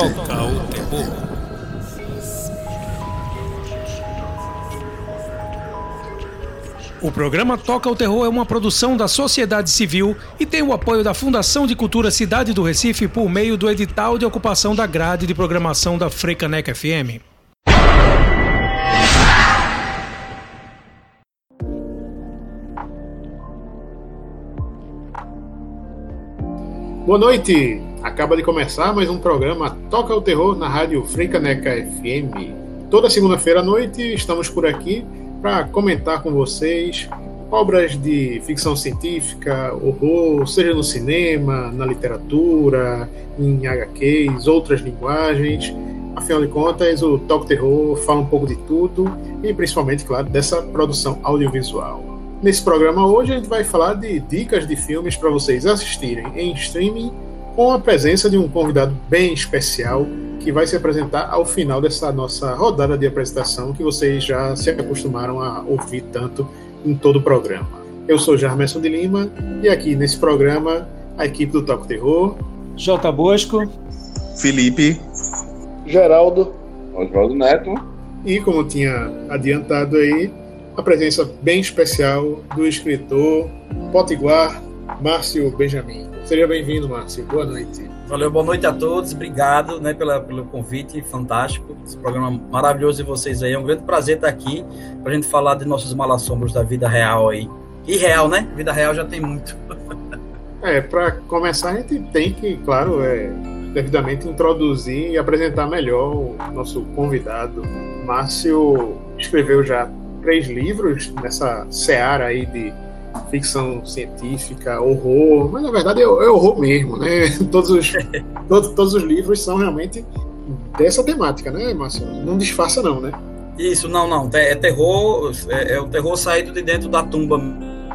Toca o Terror. O programa Toca o Terror é uma produção da sociedade civil e tem o apoio da Fundação de Cultura Cidade do Recife por meio do edital de ocupação da grade de programação da Frecaneca FM. Boa noite! Acaba de começar mais um programa Toca o Terror na rádio Frecaneca FM. Toda segunda-feira à noite estamos por aqui para comentar com vocês obras de ficção científica, horror, seja no cinema, na literatura, em HQs, outras linguagens. Afinal de contas, o Talk Terror fala um pouco de tudo e principalmente, claro, dessa produção audiovisual. Nesse programa hoje a gente vai falar de dicas de filmes para vocês assistirem em streaming com a presença de um convidado bem especial que vai se apresentar ao final dessa nossa rodada de apresentação que vocês já se acostumaram a ouvir tanto em todo o programa. Eu sou Jarmerson de Lima e aqui nesse programa a equipe do Toco Terror. J. Bosco. Felipe. Geraldo. Oswaldo Neto. E como tinha adiantado aí, a presença bem especial do escritor potiguar Márcio Benjamin. Seja bem-vindo, Márcio. Boa noite. Valeu, boa noite a todos. Obrigado né, pela, pelo convite, fantástico. Esse programa maravilhoso de vocês aí. É um grande prazer estar aqui para a gente falar de nossos malassombros da vida real aí. E real, né? Vida real já tem muito. é, para começar, a gente tem que, claro, é, devidamente introduzir e apresentar melhor o nosso convidado. Márcio escreveu já três livros nessa seara aí de ficção científica, horror, mas na verdade é, é horror mesmo, né? Todos os, todos, todos os livros são realmente dessa temática, né, Márcio? Não disfarça não, né? Isso, não, não. É terror, é, é o terror saído de dentro da tumba.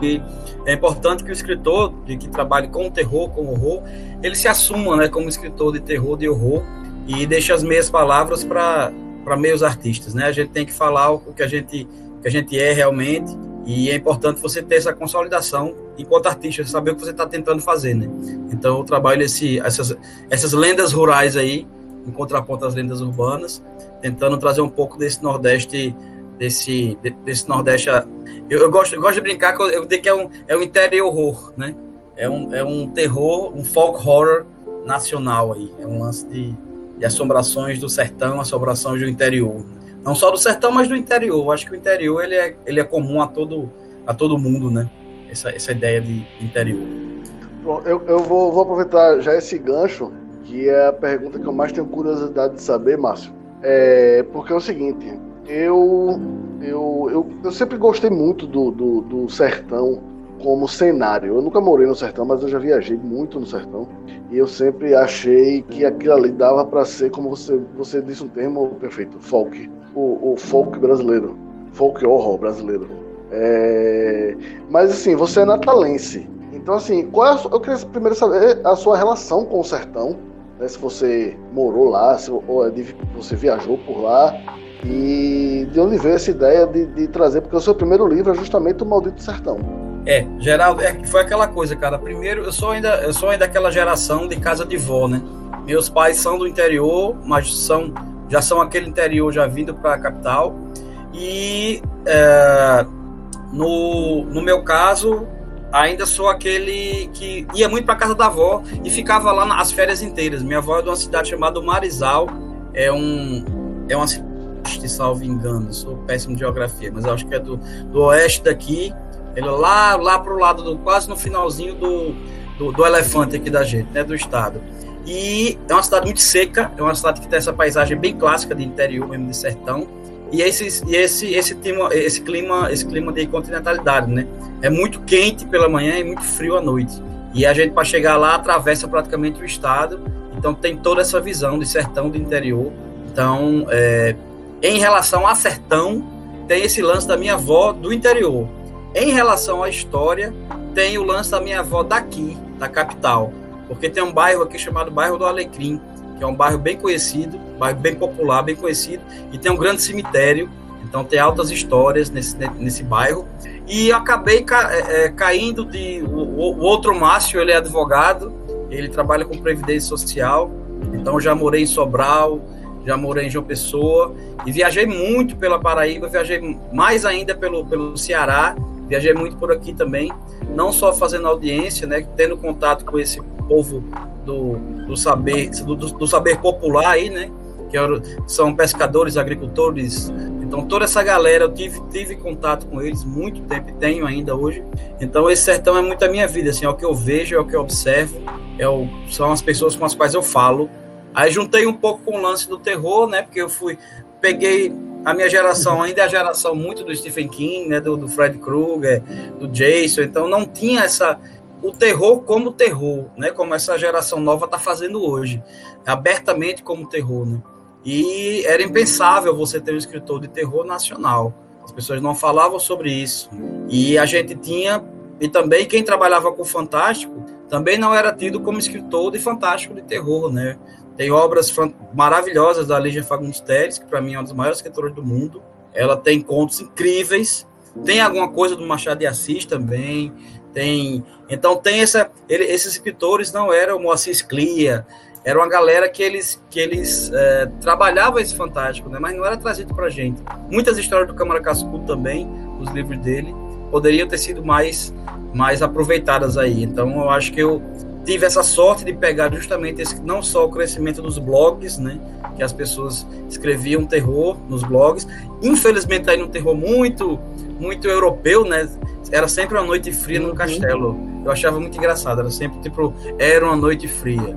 E é importante que o escritor que trabalhe com terror, com horror, ele se assuma, né, como escritor de terror, de horror e deixe as meias palavras para meios artistas, né? A gente tem que falar o que a gente que a gente é realmente e é importante você ter essa consolidação enquanto artista, saber o que você está tentando fazer, né? Então eu trabalho esse, essas, essas lendas rurais aí, em contraponto às lendas urbanas, tentando trazer um pouco desse Nordeste, desse, desse Nordeste. Eu, eu gosto, eu gosto de brincar eu, eu digo que é um, é um interior horror, né? É um, é um terror, um folk horror nacional aí. É um lance de, de assombrações do sertão, assombrações do interior. Não só do sertão, mas do interior. Acho que o interior ele é, ele é comum a todo, a todo mundo, né? Essa, essa ideia de interior. Bom, eu, eu vou, vou aproveitar já esse gancho, que é a pergunta que eu mais tenho curiosidade de saber, Márcio. É, porque é o seguinte, eu, eu, eu, eu sempre gostei muito do, do, do sertão como cenário. Eu nunca morei no sertão, mas eu já viajei muito no sertão. E eu sempre achei que aquilo ali dava para ser, como você, você disse um termo perfeito, folk o, o folk brasileiro, folk horror brasileiro. É... Mas assim, você é natalense. Então, assim, qual é a, eu queria primeiro saber a sua relação com o sertão. Né? Se você morou lá, se ou é você viajou por lá. E de onde veio essa ideia de, de trazer, porque o seu primeiro livro é justamente O Maldito Sertão. É, Geraldo, é, foi aquela coisa, cara. Primeiro, eu sou ainda, eu sou ainda daquela geração de casa de vó, né? Meus pais são do interior, mas são já são aquele interior já vindo para a capital. E é, no, no meu caso, ainda sou aquele que ia muito para casa da avó e ficava lá nas férias inteiras. Minha avó é de uma cidade chamada Marizal, é um é uma cidade, salvo engano, sou péssimo de geografia, mas acho que é do, do oeste daqui, ele lá lá pro lado do quase no finalzinho do, do, do elefante aqui da gente, né, do estado. E é uma cidade muito seca, é uma cidade que tem essa paisagem bem clássica de interior, mesmo de sertão. E esse, e esse, esse, clima, esse, clima, esse clima de continentalidade, né? É muito quente pela manhã e muito frio à noite. E a gente, para chegar lá, atravessa praticamente o estado. Então, tem toda essa visão de sertão do interior. Então, é, em relação a sertão, tem esse lance da minha avó do interior. Em relação à história, tem o lance da minha avó daqui, da capital. Porque tem um bairro aqui chamado Bairro do Alecrim, que é um bairro bem conhecido, bairro bem popular, bem conhecido, e tem um grande cemitério, então tem altas histórias nesse, nesse bairro. E acabei ca, é, é, caindo de. O, o, outro Márcio, ele é advogado, ele trabalha com previdência social, Então já morei em Sobral, já morei em João Pessoa e viajei muito pela Paraíba, viajei mais ainda pelo, pelo Ceará, viajei muito por aqui também, não só fazendo audiência, né, tendo contato com esse povo do, do saber do, do saber popular aí, né, que são pescadores, agricultores, então, toda essa galera, eu tive, tive contato com eles muito tempo e tenho ainda hoje. Então, esse sertão é muito a minha vida, assim, é o que eu vejo, é o que eu observo, é o, são as pessoas com as quais eu falo. Aí, juntei um pouco com o lance do terror, né, porque eu fui, peguei a minha geração, ainda é a geração muito do Stephen King, né, do, do Fred Krueger, do Jason, então não tinha essa o terror como terror, né, como essa geração nova está fazendo hoje, abertamente como terror, né? E era impensável você ter um escritor de terror nacional. As pessoas não falavam sobre isso. E a gente tinha, e também quem trabalhava com fantástico, também não era tido como escritor de fantástico de terror, né? Tem obras maravilhosas da Lígia Fagundes que para mim é uma das maiores escritoras do mundo. Ela tem contos incríveis. Tem alguma coisa do Machado de Assis também. Tem, então tem essa, ele, esses escritores não eram Moacir Clia, era uma galera que eles, que eles é, trabalhavam esse fantástico, né? mas não era trazido para gente. Muitas histórias do Câmara Cascudo também, os livros dele, poderiam ter sido mais, mais aproveitadas aí. Então, eu acho que eu tive essa sorte de pegar justamente esse, não só o crescimento dos blogs, né? Que as pessoas escreviam terror nos blogs. Infelizmente, aí um terror muito, muito europeu, né? Era sempre uma noite fria num uhum. castelo. Eu achava muito engraçado. Era sempre tipo, era uma noite fria.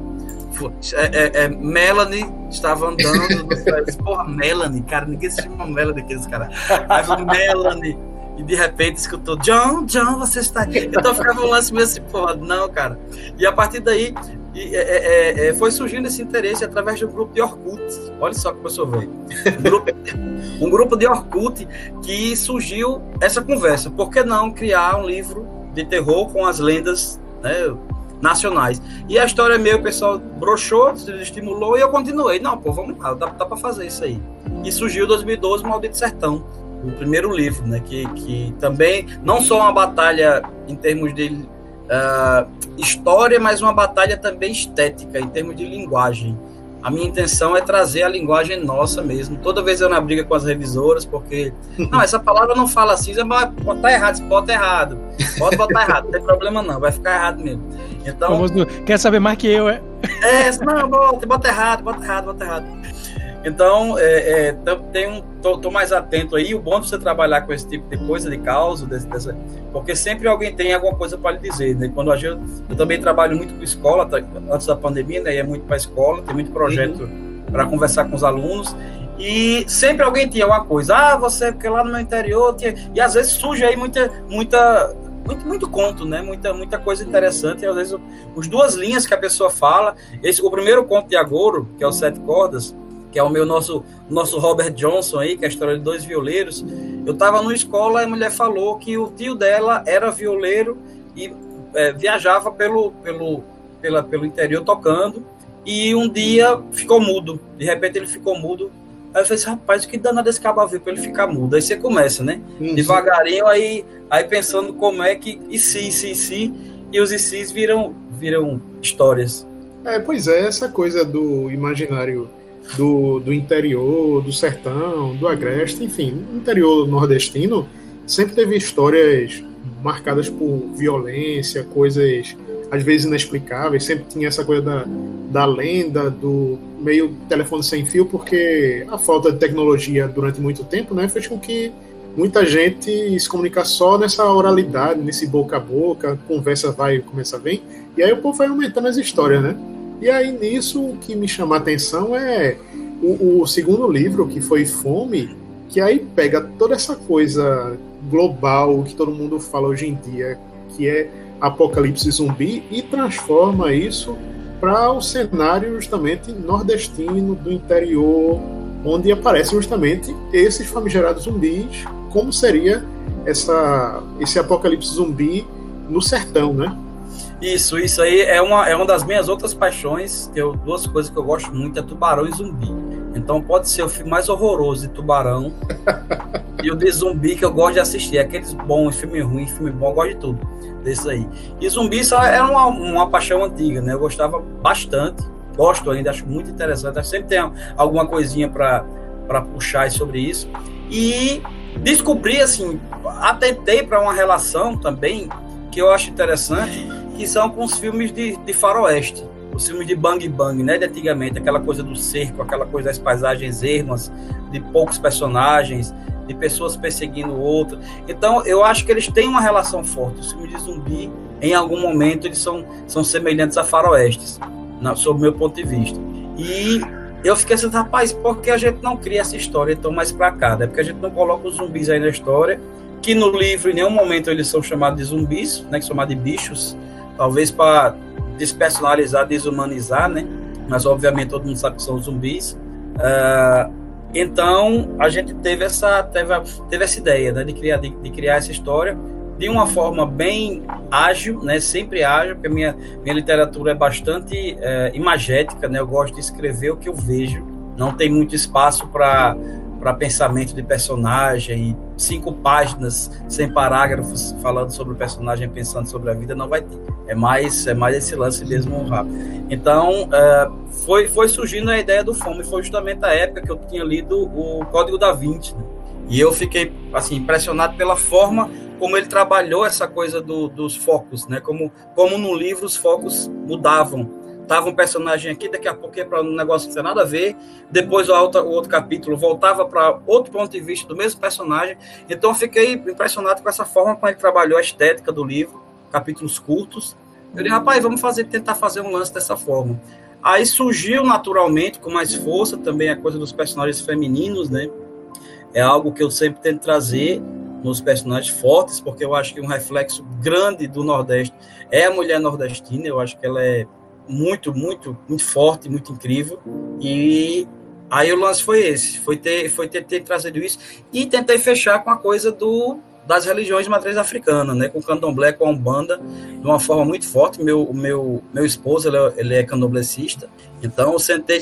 É, é, é, Melanie estava andando no Porra, Melanie, cara, ninguém se chama Melanie aqueles caras. Aí foi Melanie. E de repente escutou, John, John, você está aqui. Então ficava um lance meio assim, porra, não, cara. E a partir daí e, é, é, é, foi surgindo esse interesse através de um grupo de Orkut. Olha só que pessoa veio. Um grupo, um grupo de Orkut que surgiu essa conversa. Por que não criar um livro de terror com as lendas né, nacionais. E a história é meio, o pessoal broxou, se estimulou e eu continuei. Não, pô, vamos lá, dá, dá para fazer isso aí. E surgiu em 2012 o Maldito Sertão, o primeiro livro, né? Que, que também, não só uma batalha em termos de uh, história, mas uma batalha também estética, em termos de linguagem. A minha intenção é trazer a linguagem nossa mesmo. Toda vez eu na briga com as revisoras, porque. Não, essa palavra não fala assim, mas botar errado, bota errado. Pode botar errado, não tem problema não, vai ficar errado mesmo. Então. Quer saber mais que eu, é? É, não, bota, bota errado, bota errado, bota errado. Então, é, é, tem um, tô, tô, mais atento aí. O bom de você trabalhar com esse tipo de coisa, de causa, dessa, porque sempre alguém tem alguma coisa para lhe dizer. Né? Quando a gente, eu também trabalho muito com escola, tá, antes da pandemia, né? é muito para escola, tem muito projeto uhum. para conversar com os alunos. E sempre alguém tinha uma coisa, ah, você, porque lá no meu interior tinha. E às vezes surge aí muita, muita muito, muito conto, né? Muita, muita coisa interessante. E, às vezes, os duas linhas que a pessoa fala. Esse, o primeiro conto de Agouro, que é o Sete Cordas, que é o meu nosso, nosso Robert Johnson aí, que é a história de dois violeiros. Eu estava numa escola e a mulher falou que o tio dela era violeiro e é, viajava pelo, pelo, pela, pelo interior tocando. E um dia ficou mudo. De repente ele ficou mudo Aí eu falei assim, rapaz, o que danado esse cabo pra ele ficar mudo? Aí você começa, né? Uhum. Devagarinho, aí, aí pensando como é que. E se, e se, e se. E os e viram, viram histórias. É, pois é, essa coisa do imaginário do, do interior, do sertão, do agreste, enfim, interior nordestino sempre teve histórias marcadas por violência, coisas às vezes inexplicáveis, sempre tinha essa coisa da, da lenda, do meio telefone sem fio, porque a falta de tecnologia durante muito tempo né, fez com que muita gente se comunicasse só nessa oralidade, nesse boca a boca, conversa vai, começa vem, e aí o povo vai aumentando as histórias, né? E aí nisso o que me chama a atenção é o, o segundo livro, que foi Fome, que aí pega toda essa coisa global que todo mundo fala hoje em dia, que é apocalipse zumbi e transforma isso para o cenário justamente nordestino do interior, onde aparecem justamente esses famigerados zumbis, como seria essa, esse apocalipse zumbi no sertão, né? Isso, isso aí é uma, é uma das minhas outras paixões, eu, duas coisas que eu gosto muito, é tubarão e zumbi. Então pode ser o filme mais horroroso de tubarão e o de zumbi que eu gosto de assistir. Aqueles bons, filme ruim, filme bom, eu gosto de tudo desse aí. E zumbi só era uma, uma paixão antiga, né? Eu gostava bastante. gosto ainda, acho muito interessante. Acho sempre tem alguma coisinha para puxar sobre isso. E descobri, assim, atentei para uma relação também que eu acho interessante, que são com os filmes de, de faroeste. Os filmes de Bang Bang, né, de antigamente, aquela coisa do cerco, aquela coisa das paisagens ermas, de poucos personagens, de pessoas perseguindo outro. Então, eu acho que eles têm uma relação forte. Os filmes de zumbi, em algum momento, eles são, são semelhantes a faroestes, na, sob meu ponto de vista. E eu fiquei assim, rapaz, por que a gente não cria essa história então mais pra cá? Né? Porque a gente não coloca os zumbis aí na história, que no livro em nenhum momento eles são chamados de zumbis, né, que são chamados de bichos, talvez para despersonalizar, desumanizar, né? Mas obviamente todo mundo sabe que são zumbis. Uh, então a gente teve essa teve, teve essa ideia né, de criar de, de, criar essa história de uma forma bem ágil, né? Sempre ágil, porque minha minha literatura é bastante é, imagética, né? Eu gosto de escrever o que eu vejo. Não tem muito espaço para para pensamento de personagem, cinco páginas sem parágrafos falando sobre o personagem, pensando sobre a vida, não vai ter. É mais, é mais esse lance mesmo rápido. Então, é, foi, foi surgindo a ideia do Fome, foi justamente a época que eu tinha lido o Código da Vinci, né? e eu fiquei assim impressionado pela forma como ele trabalhou essa coisa do, dos focos, né? Como, como no livro os focos mudavam tava um personagem aqui, daqui a pouco ia para um negócio que não tem nada a ver, depois o outro, o outro capítulo voltava para outro ponto de vista do mesmo personagem. Então eu fiquei impressionado com essa forma como ele trabalhou a estética do livro, capítulos curtos. Eu disse, rapaz, vamos fazer, tentar fazer um lance dessa forma. Aí surgiu naturalmente, com mais força, também a coisa dos personagens femininos, né? É algo que eu sempre tento trazer nos personagens fortes, porque eu acho que um reflexo grande do Nordeste é a mulher nordestina. Eu acho que ela é muito, muito, muito forte, muito incrível. E aí o lance foi esse, foi ter, foi ter, ter trazido isso e tentei fechar com a coisa do das religiões de matriz africana, né, com candomblé, com a umbanda, de uma forma muito forte. Meu meu meu esposo ele é, ele é candomblecista, então eu sentei,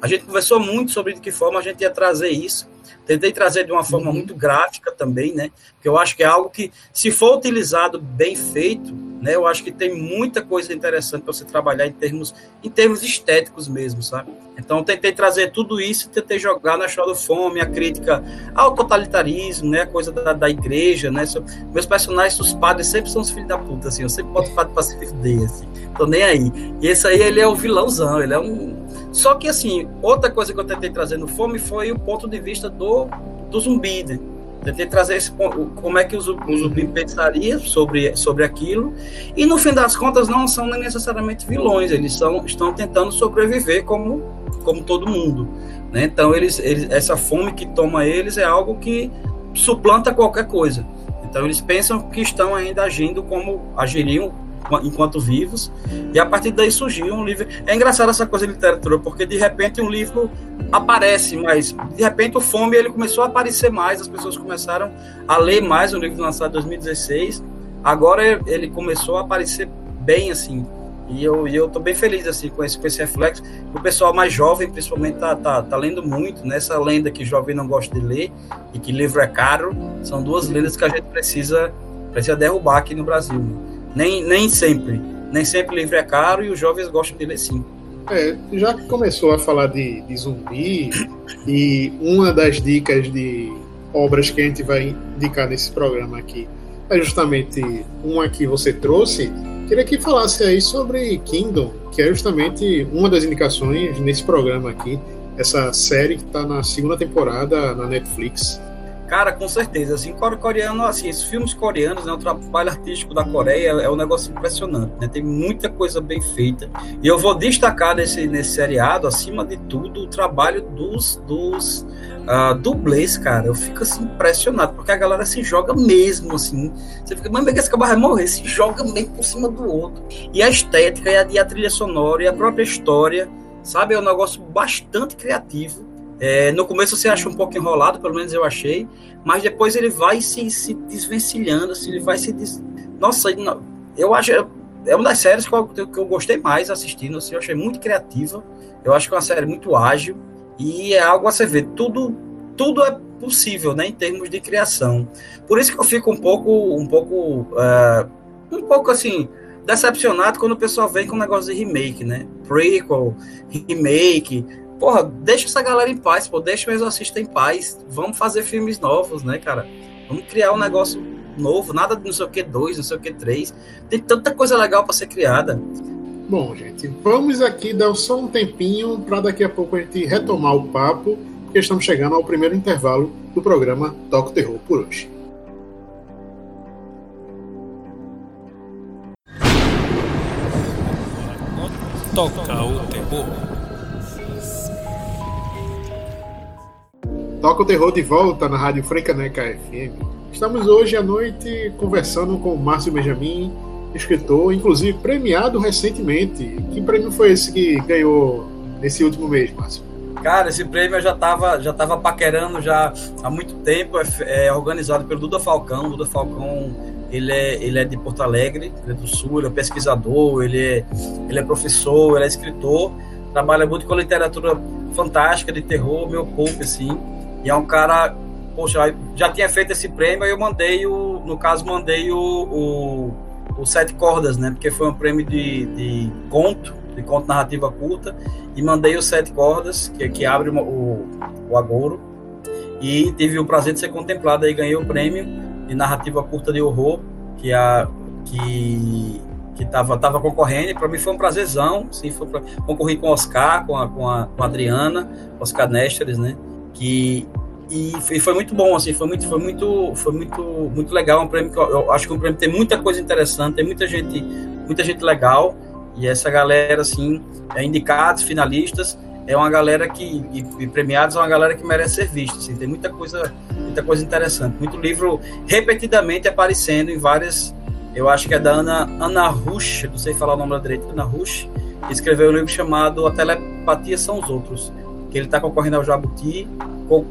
a gente conversou muito sobre de que forma a gente ia trazer isso. Tentei trazer de uma forma uhum. muito gráfica também, né? Porque eu acho que é algo que, se for utilizado bem feito, né? Eu acho que tem muita coisa interessante para você trabalhar em termos, em termos estéticos mesmo, sabe? Então tentei trazer tudo isso, tentei jogar na do Fome, a crítica ao totalitarismo, né? A coisa da, da igreja, né? Meus personagens, os padres sempre são os filhos da puta, assim. Eu sempre boto o padre Pacífico D, assim. Tô nem aí. E esse aí, ele é o vilãozão, ele é um... Só que, assim, outra coisa que eu tentei trazer no Fome foi o ponto de vista do, do zumbi, né? Tentei trazer esse como é que o zumbi pensaria sobre, sobre aquilo. E no fim das contas não são necessariamente vilões, eles são, estão tentando sobreviver como, como todo mundo. Né? Então eles, eles, essa fome que toma eles é algo que suplanta qualquer coisa. Então eles pensam que estão ainda agindo como agiriam enquanto vivos, e a partir daí surgiu um livro. É engraçado essa coisa de literatura, porque de repente um livro aparece, mas de repente o Fome ele começou a aparecer mais, as pessoas começaram a ler mais o livro lançado em 2016. Agora ele começou a aparecer bem assim. E eu, e eu tô bem feliz assim com esse, com esse reflexo. O pessoal mais jovem, principalmente, tá, tá, tá lendo muito. Nessa lenda que jovem não gosta de ler e que livro é caro, são duas lendas que a gente precisa, precisa derrubar aqui no Brasil. Nem, nem sempre. Nem sempre livro é caro e os jovens gostam de ler sim. É, já que começou a falar de, de zumbi, e uma das dicas de obras que a gente vai indicar nesse programa aqui é justamente uma que você trouxe. Queria que falasse aí sobre Kingdom, que é justamente uma das indicações nesse programa aqui, essa série que está na segunda temporada na Netflix. Cara, com certeza. Assim, coreano, assim, esses filmes coreanos, né, o trabalho artístico da Coreia é um negócio impressionante, né? Tem muita coisa bem feita. E eu vou destacar nesse, nesse seriado, acima de tudo, o trabalho dos, dos uh, dublês, cara. Eu fico assim impressionado, porque a galera se joga mesmo, assim. Você fica, mas que esse cara vai morrer, se joga meio por cima do outro. E a estética, e a, e a trilha sonora, e a própria história, sabe? É um negócio bastante criativo é, no começo você acha um pouco enrolado, pelo menos eu achei, mas depois ele vai se, se desvencilhando, assim, ele vai se. Des... Nossa, eu acho. É uma das séries que eu, que eu gostei mais assistindo, assim, eu achei muito criativa. Eu acho que é uma série muito ágil e é algo a você ver. Tudo, tudo é possível, né, em termos de criação. Por isso que eu fico um pouco, um pouco, uh, um pouco assim, decepcionado quando o pessoal vem com um negócio de remake, né? Prequel, remake. Porra, deixa essa galera em paz, pô. Deixa o Exorcista em paz. Vamos fazer filmes novos, né, cara? Vamos criar um negócio novo. Nada de não sei o que 2, não sei o que 3. Tem tanta coisa legal para ser criada. Bom, gente, vamos aqui dar só um tempinho para daqui a pouco a gente retomar o papo, porque estamos chegando ao primeiro intervalo do programa Toco Terror por hoje. Toca o terror. Toca o terror de volta na Rádio Freicaneca FM. Estamos hoje à noite conversando com o Márcio Benjamin, escritor, inclusive premiado recentemente. Que prêmio foi esse que ganhou nesse último mês, Márcio? Cara, esse prêmio eu já estava já tava paquerando já há muito tempo. É, é, organizado pelo Duda Falcão. Duda Falcão, ele é, ele é de Porto Alegre, ele é do Sul, ele é pesquisador, ele é, ele é professor, ele é escritor. Trabalha muito com literatura fantástica de terror, meu pouco, assim. E é um cara, poxa, já tinha feito esse prêmio, aí eu mandei o, no caso, mandei o, o o Sete Cordas, né? Porque foi um prêmio de, de conto, de conto narrativa curta, e mandei o Sete Cordas, que, que abre o, o Agouro, e tive o prazer de ser contemplado aí, ganhei o prêmio de narrativa curta de horror, que a que que tava, tava concorrendo, para mim foi um prazerzão, sim, foi pra, concorri com o Oscar, com a, com a, com a Adriana, Oscar Nesteres, né, que e, e, foi muito bom, assim, foi muito, foi muito, foi muito, muito legal. Um prêmio que eu, eu acho que o um prêmio tem muita coisa interessante, tem muita gente, muita gente legal. E essa galera, assim, é indicados, finalistas, é uma galera que e, e, premiados é uma galera que merece ser vista. Assim, tem muita coisa, muita coisa interessante, muito livro repetidamente aparecendo em várias. Eu acho que é da Ana Ana Rush, não sei falar o nome da direita, Ana Rush, escreveu um livro chamado A Telepatia São os Outros ele está concorrendo ao Jabuti,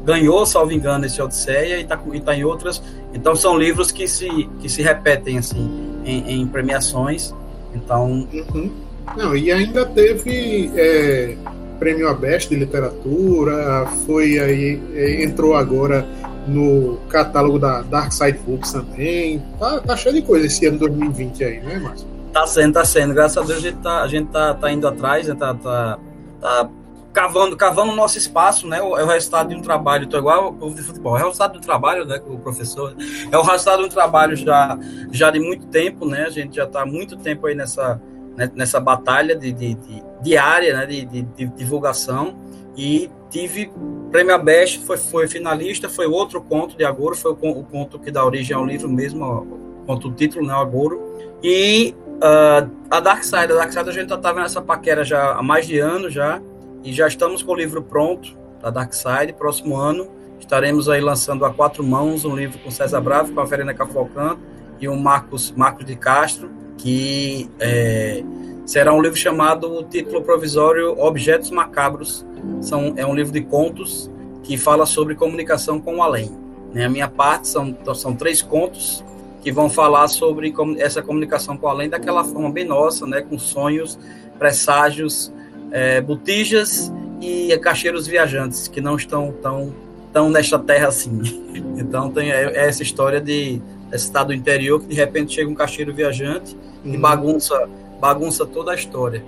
ganhou, salvo engano, esse Odisseia e está tá em outras. Então são livros que se, que se repetem assim em, em premiações. Então. Uhum. Não, e ainda teve é, prêmio Abeste de literatura, foi aí, é, entrou agora no catálogo da Dark Side Books também. Tá, tá cheio de coisa esse ano 2020 aí, né, Márcio? Tá sendo, tá sendo. Graças a Deus a gente tá, a gente tá, tá indo atrás, né? tá, tá, tá cavando, cavando o nosso espaço, né? É o resultado de um trabalho, estou igual o de futebol, é o resultado de um trabalho, né? Com o professor, é o resultado de um trabalho já, já de muito tempo, né? A gente já está há muito tempo aí nessa, né? nessa batalha de, de, de diária, né? De, de, de, divulgação e tive prêmio Abeste, foi, foi finalista, foi outro conto de Agouro, foi o, o conto que dá origem ao livro mesmo, ó, conto o título, né? Agouro e uh, a Dark Side, a Dark Side a gente já estava nessa paquera já há mais de anos já e já estamos com o livro pronto da Dark Side. Próximo ano estaremos aí lançando a quatro mãos um livro com César Bravo, com a Verena Cavalcante e o Marcos, Marcos de Castro, que é, será um livro chamado, o título provisório Objetos Macabros. São, é um livro de contos que fala sobre comunicação com o além. Né? A minha parte são, são três contos que vão falar sobre essa comunicação com o além daquela forma bem nossa, né? com sonhos, presságios, é, botijas e cacheiros viajantes que não estão tão, tão nesta terra assim. Então tem é, é essa história de estado interior que de repente chega um cacheiro viajante uhum. e bagunça bagunça toda a história.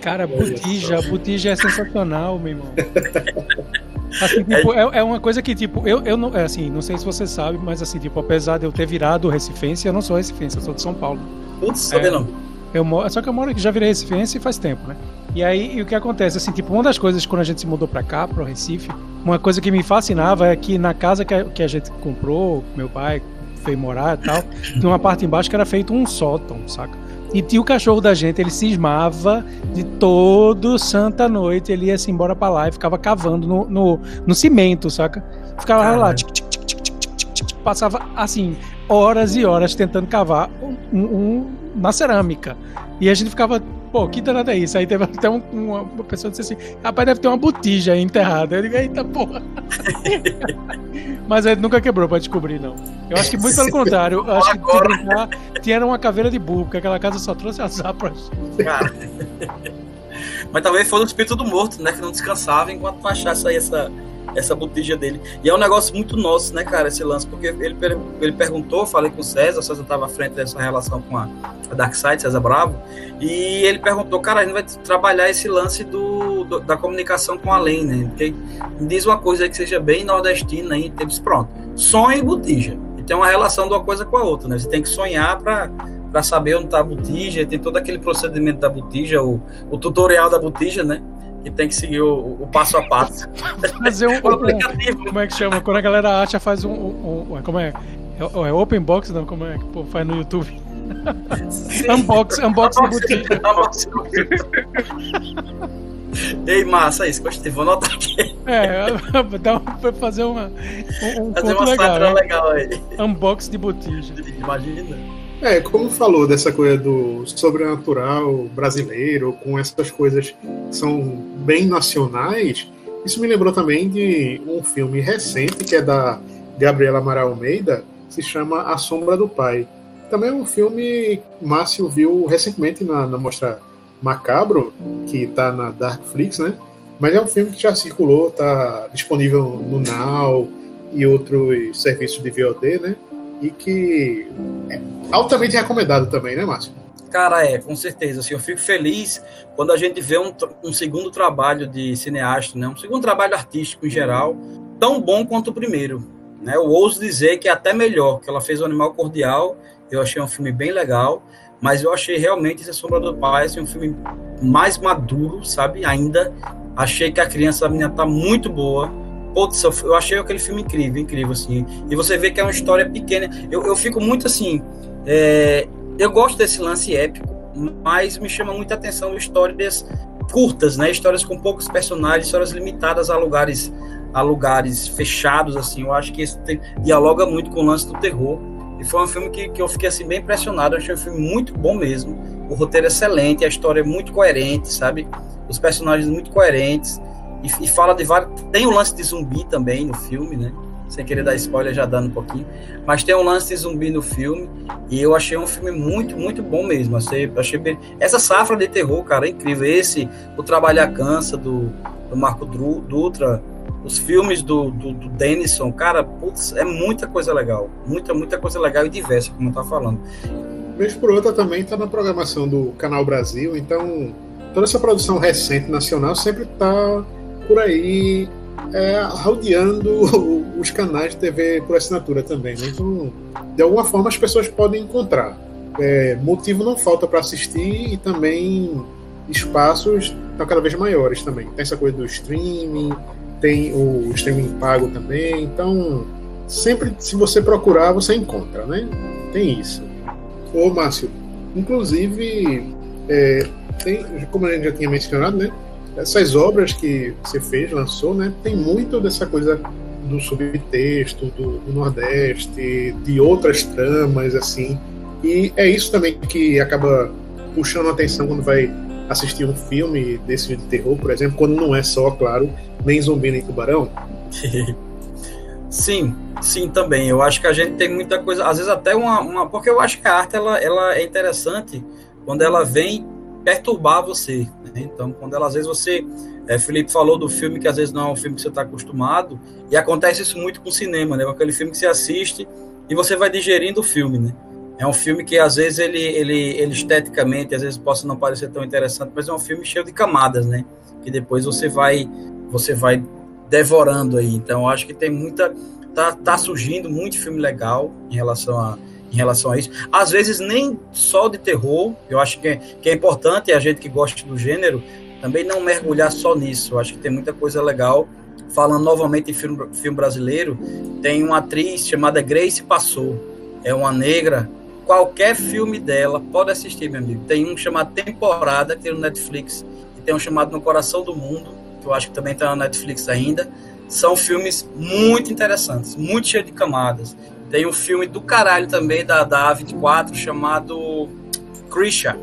Cara, botija, botija é sensacional, meu irmão. Assim, tipo, é, é, uma coisa que, tipo, eu, eu não, é assim, não sei se você sabe, mas assim, tipo, apesar de eu ter virado recifense, eu não sou recifense, eu sou de São Paulo. Putz, é, não. Eu moro, só que eu moro aqui, já virei recifense faz tempo, né? E aí, e o que acontece? Assim, tipo, uma das coisas quando a gente se mudou pra cá, pro Recife, uma coisa que me fascinava é que na casa que a, que a gente comprou, meu pai foi morar e tal, tinha uma parte embaixo que era feito um sótão, saca? E tinha o cachorro da gente, ele cismava de todo santa noite, ele ia se embora pra lá e ficava cavando no, no, no cimento, saca? Ficava Caramba. lá, tic, tic, tic, tic, tic, tic, passava assim, horas e horas tentando cavar um, um, na cerâmica. E a gente ficava, pô, que danada é isso? Aí teve até um, uma, pessoa que disse assim: rapaz, deve ter uma botija aí enterrada. Eu digo, eita porra. Mas ele nunca quebrou pra descobrir, não. Eu acho que muito pelo contrário. Eu acho que brincar, tinha uma caveira de burro, porque aquela casa só trouxe azar pra gente. Cara. Mas talvez foi o espírito do morto, né? Que não descansava enquanto não achasse aí essa, essa botija dele. E é um negócio muito nosso, né, cara, esse lance, porque ele, ele perguntou, falei com o César, o César estava à frente dessa relação com a, a Darkseid, César Bravo, e ele perguntou, cara, a gente vai trabalhar esse lance do, do da comunicação com além, né? Porque diz uma coisa que seja bem nordestina aí, temos pronto. Sonho e botija. E tem uma relação de uma coisa com a outra, né? Você tem que sonhar para para saber onde está a botija, tem todo aquele procedimento da botija, o, o tutorial da botija, né? que tem que seguir o, o passo a passo. Fazer um, aplicativo. Como é que chama? Quando a galera acha, faz um. um, um como é? É, é open box, não? Como é que pô, faz no YouTube? unbox, unbox botija. Ei, massa isso, gostei, vou anotar aqui. É, dá pra fazer uma, um, um fazer uma legal, legal aí. Unbox de botija. Imagina. É, como falou dessa coisa do sobrenatural brasileiro, com essas coisas que são bem nacionais, isso me lembrou também de um filme recente que é da Gabriela Amaral Almeida, se chama A Sombra do Pai. Também é um filme Márcio viu recentemente na, na mostra Macabro, que está na Darkflix, né? Mas é um filme que já circulou, está disponível no Now e outros serviços de VOD, né? E que é altamente recomendado também, né, Márcio? Cara, é, com certeza. Assim, eu fico feliz quando a gente vê um, um segundo trabalho de cineasta, né? um segundo trabalho artístico em geral, tão bom quanto o primeiro. Né? Eu ouso dizer que é até melhor, que ela fez o Animal Cordial, eu achei um filme bem legal, mas eu achei realmente esse Sombra do Pai assim, um filme mais maduro, sabe? Ainda achei que a criança, a menina tá muito boa, Putz, eu achei aquele filme incrível, incrível, assim. E você vê que é uma história pequena. Eu, eu fico muito assim. É, eu gosto desse lance épico, mas me chama muita atenção histórias curtas, né? Histórias com poucos personagens, histórias limitadas a lugares a lugares fechados, assim. Eu acho que isso tem, dialoga muito com o lance do terror. E foi um filme que, que eu fiquei assim bem impressionado. Eu achei um filme muito bom mesmo. O roteiro é excelente, a história é muito coerente, sabe? Os personagens muito coerentes. E, e, fala de vários. Tem o um lance de zumbi também no filme, né? Sem querer dar spoiler, já dando um pouquinho. Mas tem um lance de zumbi no filme. E eu achei um filme muito, muito bom mesmo. Achei, achei bem... Essa safra de terror, cara, é incrível. Esse, o Trabalhar Cansa, do, do Marco Dutra, os filmes do, do, do Denison, cara, putz, é muita coisa legal. Muita, muita coisa legal e diversa, como tava falando. Vez por outra também está na programação do Canal Brasil, então toda essa produção recente nacional sempre está por aí é, rodeando os canais de TV por assinatura também. Né? Então, de alguma forma, as pessoas podem encontrar. É, motivo não falta para assistir e também espaços estão cada vez maiores também. Tem essa coisa do streaming, tem o streaming pago também. Então, sempre se você procurar, você encontra, né? Tem isso. Ô, Márcio, inclusive, é, tem, como a gente já tinha mencionado, né? Essas obras que você fez, lançou, né, tem muito dessa coisa do subtexto, do, do, Nordeste, de outras tramas, assim. E é isso também que acaba puxando a atenção quando vai assistir um filme desse de terror, por exemplo, quando não é só, claro, nem zumbi nem tubarão. Sim, sim, também. Eu acho que a gente tem muita coisa, às vezes até uma, uma porque eu acho que a arte ela, ela é interessante quando ela vem perturbar você. Né? Então, quando ela, às vezes você. É, Felipe falou do filme que às vezes não é um filme que você está acostumado, e acontece isso muito com o cinema, né? Aquele filme que você assiste e você vai digerindo o filme, né? É um filme que às vezes ele, ele, ele esteticamente, às vezes possa não parecer tão interessante, mas é um filme cheio de camadas, né? Que depois você vai você vai devorando aí. Então, acho que tem muita tá, tá surgindo muito filme legal em relação a em relação a isso. Às vezes, nem só de terror, eu acho que é, que é importante a gente que gosta do gênero também não mergulhar só nisso. Eu acho que tem muita coisa legal. Falando novamente em filme, filme brasileiro, tem uma atriz chamada Grace Passou. É uma negra. Qualquer filme dela, pode assistir, meu amigo. Tem um chamado Temporada, que tem no Netflix, e tem um chamado No Coração do Mundo, que eu acho que também está no Netflix ainda. São filmes muito interessantes, muito cheios de camadas. Tem um filme do caralho também da, da A24 chamado Krisha,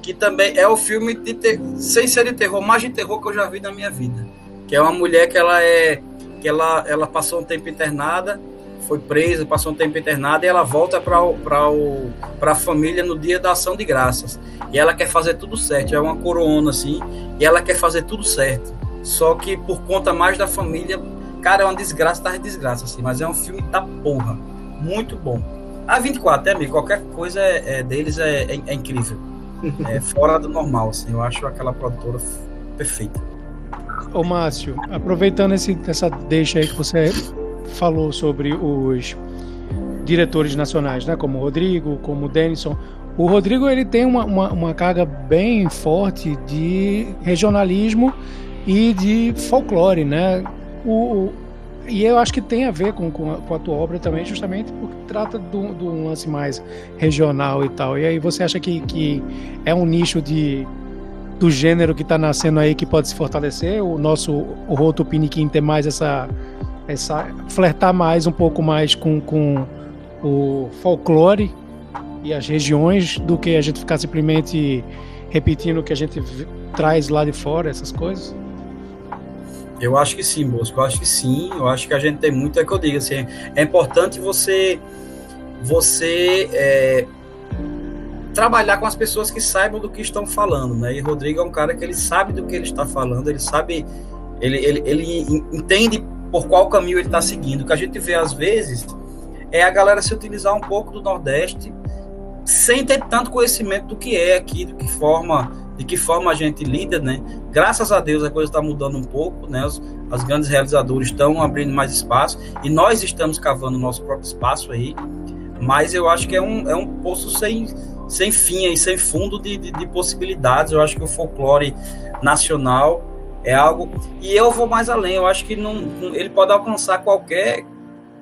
que também é o filme de ter, sem ser de terror, mais de terror que eu já vi na minha vida. Que é uma mulher que ela é que ela, ela passou um tempo internada, foi presa, passou um tempo internada e ela volta para a família no dia da ação de graças. E ela quer fazer tudo certo, é uma coroona assim, e ela quer fazer tudo certo. Só que por conta mais da família, cara, é uma desgraça, tá desgraça assim, mas é um filme da porra, muito bom. A 24, é amigo, qualquer coisa é, é deles é, é, é incrível. É fora do normal, assim, eu acho aquela produtora perfeita. Ô Márcio, aproveitando esse, essa deixa aí que você falou sobre os diretores nacionais, né, como o Rodrigo, como o Denison. O Rodrigo ele tem uma, uma, uma carga bem forte de regionalismo e de folclore, né? O, e eu acho que tem a ver com, com, a, com a tua obra também, justamente porque trata de um lance mais regional e tal. E aí você acha que, que é um nicho de, do gênero que está nascendo aí que pode se fortalecer? O nosso o Roto Piniquim ter mais essa essa flertar mais um pouco mais com, com o folclore e as regiões do que a gente ficar simplesmente repetindo o que a gente traz lá de fora, essas coisas? Eu acho que sim, Bosco. Eu acho que sim. Eu acho que a gente tem muito, é que eu digo assim, é importante você você é, trabalhar com as pessoas que saibam do que estão falando, né? E Rodrigo é um cara que ele sabe do que ele está falando, ele sabe, ele, ele, ele entende por qual caminho ele está seguindo. O que a gente vê às vezes é a galera se utilizar um pouco do Nordeste sem ter tanto conhecimento do que é aqui, do que forma, de que forma a gente lida, né? Graças a Deus a coisa está mudando um pouco, né? Os, as grandes realizadores estão abrindo mais espaço e nós estamos cavando o nosso próprio espaço aí. Mas eu acho que é um, é um poço sem, sem fim e sem fundo de, de, de possibilidades. Eu acho que o folclore nacional é algo. E eu vou mais além, eu acho que não, ele pode alcançar qualquer,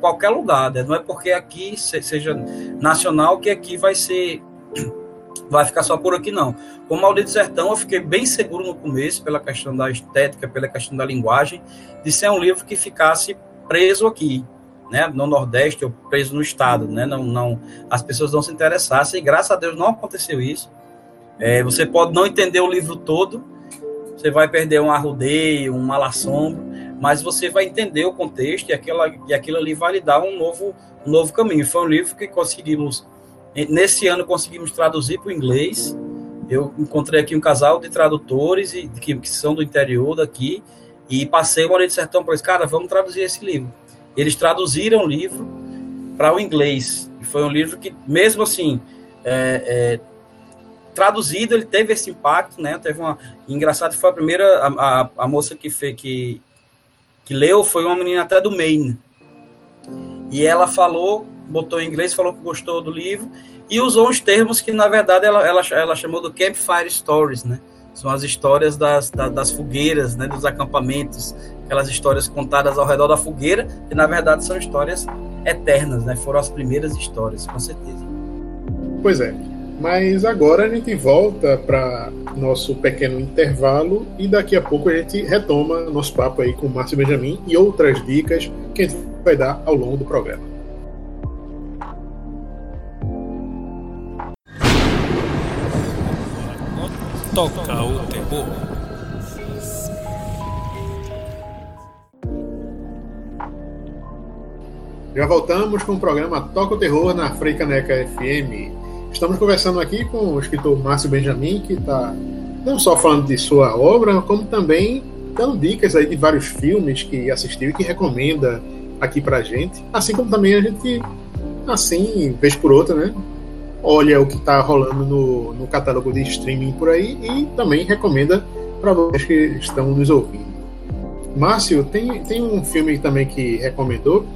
qualquer lugar, né? Não é porque aqui seja nacional que aqui vai ser. Vai ficar só por aqui, não. Com Maldito Sertão, eu fiquei bem seguro no começo, pela questão da estética, pela questão da linguagem, de ser um livro que ficasse preso aqui, né, no Nordeste ou preso no Estado, né, não, não, as pessoas não se interessassem, e graças a Deus não aconteceu isso. É, você pode não entender o livro todo, você vai perder um arrudeio, um mal assombro, mas você vai entender o contexto e, aquela, e aquilo ali vai lhe dar um novo, um novo caminho. Foi um livro que conseguimos, nesse ano, conseguimos traduzir para o inglês. Eu encontrei aqui um casal de tradutores e, que, que são do interior daqui e passei uma hora de sertão para eles, cara, vamos traduzir esse livro. Eles traduziram o livro para o inglês. Foi um livro que, mesmo assim, é, é, traduzido, ele teve esse impacto, né? Teve uma. Engraçado foi a primeira. A, a, a, moça que fez que, que leu foi uma menina até do Maine. E ela falou, botou em inglês, falou que gostou do livro e usou uns termos que, na verdade, ela, ela, ela chamou do Campfire Stories, né? São as histórias das, das, das fogueiras, né? Dos acampamentos, aquelas histórias contadas ao redor da fogueira, que na verdade são histórias eternas, né? Foram as primeiras histórias, com certeza. Pois é. Mas agora a gente volta para nosso pequeno intervalo e daqui a pouco a gente retoma nosso papo aí com Márcio Benjamin e outras dicas que a gente vai dar ao longo do programa. Toca o terror. Já voltamos com o programa Toca o Terror na Freicaneca FM. Estamos conversando aqui com o escritor Márcio Benjamin, que está não só falando de sua obra, como também dando dicas aí de vários filmes que assistiu e que recomenda aqui pra gente. Assim como também a gente, assim, vez por outra, né? Olha o que está rolando no, no catálogo de streaming por aí e também recomenda para vocês que estão nos ouvindo. Márcio, tem, tem um filme também que recomendou,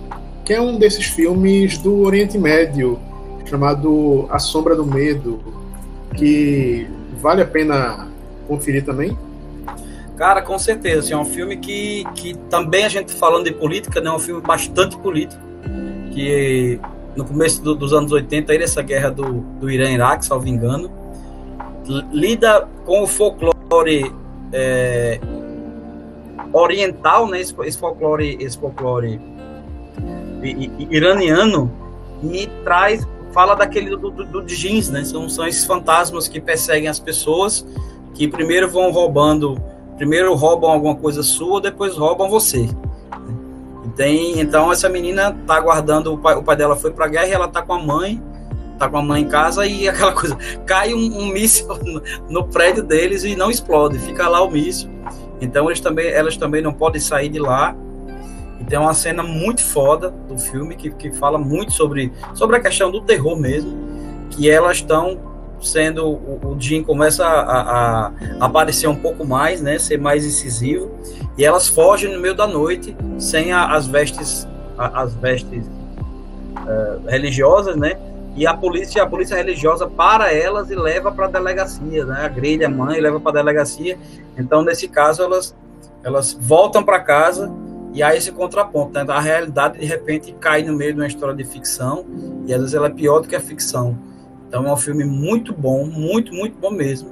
que é um desses filmes do Oriente Médio, chamado A Sombra do Medo, que vale a pena conferir também? Cara, com certeza. É um filme que, que também a gente falando de política, né, é um filme bastante político, que no começo do, dos anos 80, aí essa guerra do, do Irã-Iraque, salvo engano, lida com o folclore é, oriental, né, esse, esse folclore, esse folclore iraniano, e traz fala daquele do, do, do jeans, né? São, são esses fantasmas que perseguem as pessoas, que primeiro vão roubando, primeiro roubam alguma coisa sua, depois roubam você. Tem, então essa menina tá aguardando, o pai, o pai dela foi pra guerra e ela tá com a mãe, tá com a mãe em casa e aquela coisa, cai um, um míssil no, no, prédio deles e não explode, fica lá o míssil. Então eles também, elas também não podem sair de lá. E tem uma cena muito foda do filme que, que fala muito sobre, sobre a questão do terror mesmo, que elas estão sendo o, Jim começa a, a, a, aparecer um pouco mais, né, ser mais incisivo, e elas fogem no meio da noite sem a, as vestes as vestes uh, religiosas, né? E a polícia, a polícia religiosa para elas e leva para a delegacia, né? Agride a mãe, leva para a delegacia. Então, nesse caso, elas elas voltam para casa e aí esse contraponto, né? A realidade de repente cai no meio de uma história de ficção e às vezes ela é pior do que a ficção. Então é um filme muito bom, muito, muito bom mesmo.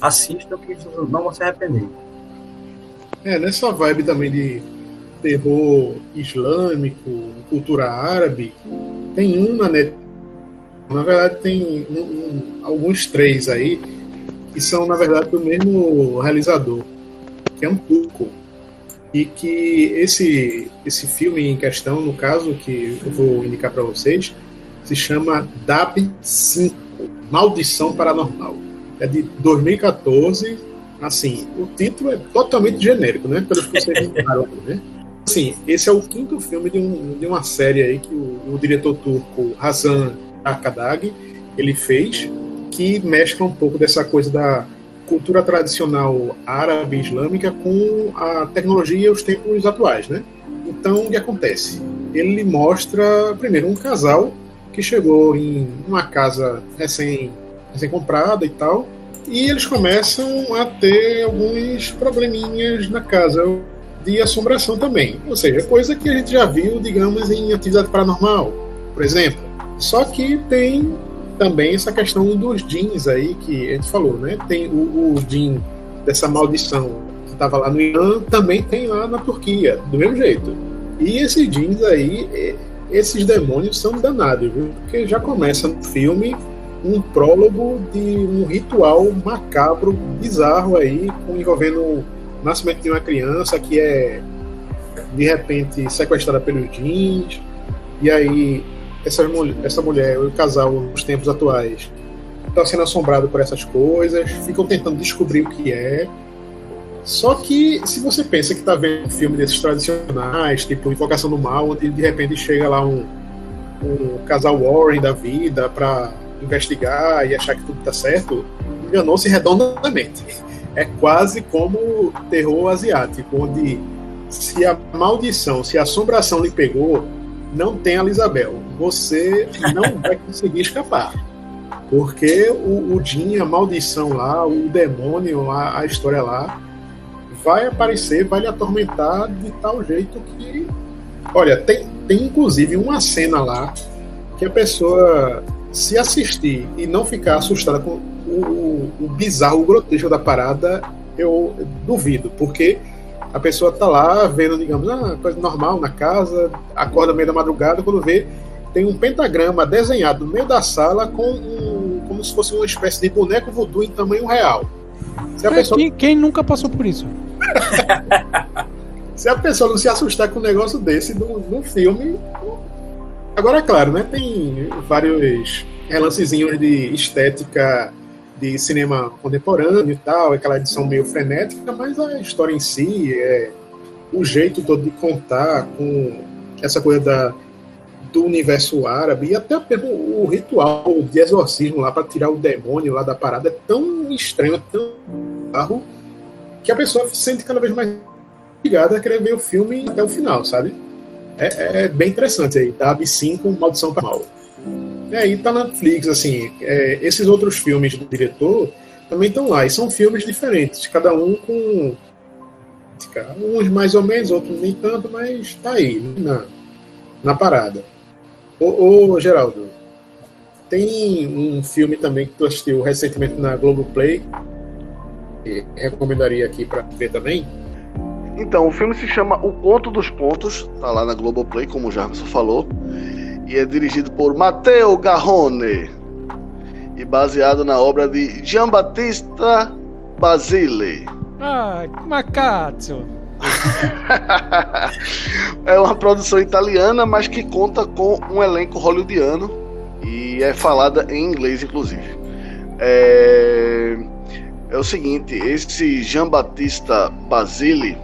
Assista que não vão se arrepender. É, nessa vibe também de terror islâmico, cultura árabe, tem um na. Na verdade, tem um, um, alguns três aí que são, na verdade, do mesmo realizador, que é um turco. E que esse, esse filme em questão, no caso, que eu vou indicar para vocês, se chama DAB 5 Maldição Paranormal. É de 2014. Assim, o título é totalmente genérico, né? Pelos que vocês falaram, né? Assim, esse é o quinto filme de, um, de uma série aí que o, o diretor turco Hazan Akadag ele fez, que mescla um pouco dessa coisa da cultura tradicional árabe islâmica com a tecnologia e os tempos atuais, né? Então, o que acontece? Ele mostra, primeiro, um casal que chegou em uma casa recém, recém comprada e tal, e eles começam a ter alguns probleminhas na casa de assombração também. Ou seja, coisa que a gente já viu, digamos, em atividade paranormal, por exemplo. Só que tem também essa questão dos jeans aí que a gente falou, né? Tem o, o jean dessa maldição que estava lá no Irã, também tem lá na Turquia, do mesmo jeito. E esses jeans aí, esses demônios são danados, viu? Porque já começa no filme um prólogo de um ritual macabro, bizarro aí, envolvendo o nascimento de uma criança que é de repente sequestrada pelos jeans, e aí essa, essa mulher, o casal nos tempos atuais, está sendo assombrado por essas coisas, ficam tentando descobrir o que é, só que se você pensa que está vendo um filme desses tradicionais, tipo Invocação do Mal, onde de repente chega lá um, um casal Warren da vida para investigar e achar que tudo está certo, enganou-se redondamente. É quase como terror asiático, onde se a maldição, se a assombração lhe pegou, não tem a Isabel. Você não vai conseguir escapar. Porque o, o Jin, a maldição lá, o demônio, a, a história lá, vai aparecer, vai lhe atormentar de tal jeito que. Olha, tem, tem inclusive uma cena lá que a pessoa, se assistir e não ficar assustada com o, o, o bizarro, o grotesco da parada, eu duvido, porque a pessoa tá lá vendo, digamos, ah, coisa normal na casa, acorda meio da madrugada, quando vê, tem um pentagrama desenhado no meio da sala com um, como se fosse uma espécie de boneco voodoo em tamanho real. É, pessoa... quem, quem nunca passou por isso? Se a pessoa não se assustar com um negócio desse num, filme. Agora, é claro, né? Tem vários relancezinhos de estética de cinema contemporâneo e tal, aquela edição meio frenética, mas a história em si, é, o jeito todo de contar com essa coisa da, do universo árabe e até mesmo o ritual de exorcismo lá para tirar o demônio lá da parada é tão estranho, tão barro que a pessoa se sente cada vez mais ligada a querer ver o filme até o final, sabe? É, é bem interessante aí, Dab 5, Maldição para Mal. E aí tá na Netflix, assim, é, esses outros filmes do diretor também estão lá, e são filmes diferentes, cada um com uns mais ou menos, outros nem tanto, mas tá aí, na, na parada. Ô, ô Geraldo, tem um filme também que tu assistiu recentemente na Globoplay, recomendaria aqui para ver também? Então, o filme se chama O Conto dos Contos, tá lá na Globoplay, como o Jarvis falou, e é dirigido por Matteo Garrone e baseado na obra de Giambattista Basile. Ah, Macazzo. é uma produção italiana, mas que conta com um elenco hollywoodiano e é falada em inglês, inclusive. É, é o seguinte: esse Jean Battista Basile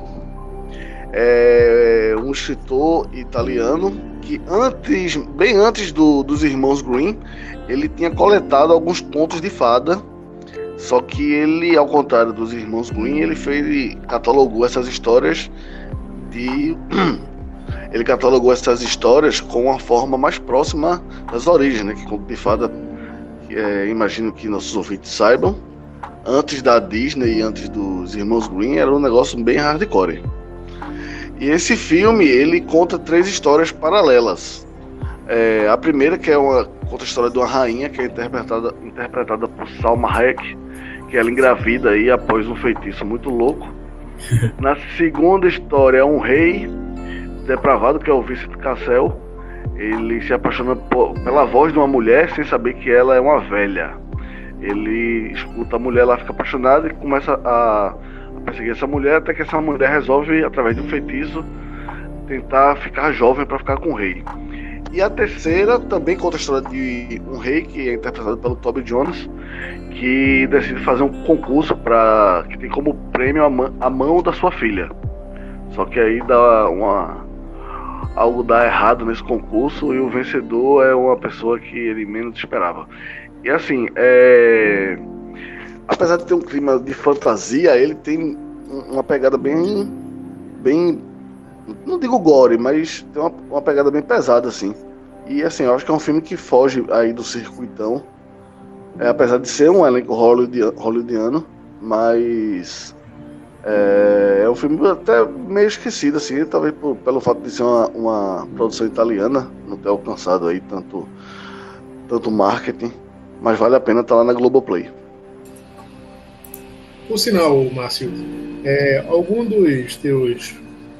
é um escritor italiano que antes, bem antes do, dos irmãos Green, ele tinha coletado alguns contos de fada. Só que ele, ao contrário dos irmãos Green, ele fez, catalogou essas histórias de ele catalogou essas histórias com uma forma mais próxima das origens, né? Que conto de fada, é, imagino que nossos ouvintes saibam, antes da Disney e antes dos irmãos Green era um negócio bem hardcore. E esse filme ele conta três histórias paralelas. É, a primeira que é uma conta a história de uma rainha que é interpretada interpretada por Salma Hayek, que ela engravida aí após um feitiço muito louco. Na segunda história é um rei depravado que é o Vincent Cassel. Ele se apaixona por, pela voz de uma mulher sem saber que ela é uma velha. Ele escuta a mulher, ela fica apaixonada e começa a perseguir essa mulher até que essa mulher resolve, através de um feitiço, tentar ficar jovem para ficar com o rei. E a terceira também conta a história de um rei que é interpretado pelo Toby Jones, que decide fazer um concurso para que tem como prêmio a, mão, a mão da sua filha. Só que aí dá uma algo dá errado nesse concurso e o vencedor é uma pessoa que ele menos esperava. E assim, é apesar de ter um clima de fantasia, ele tem uma pegada bem. bem. não digo gore, mas tem uma, uma pegada bem pesada, assim. E assim, eu acho que é um filme que foge aí do circuitão. É, apesar de ser um elenco hollywoodiano, mas é, é, um filme até meio esquecido, assim, talvez por, pelo fato de ser uma, uma, produção italiana, não ter alcançado aí tanto, tanto marketing, mas vale a pena estar lá na Globoplay. Por sinal, Márcio, é, algum dos teus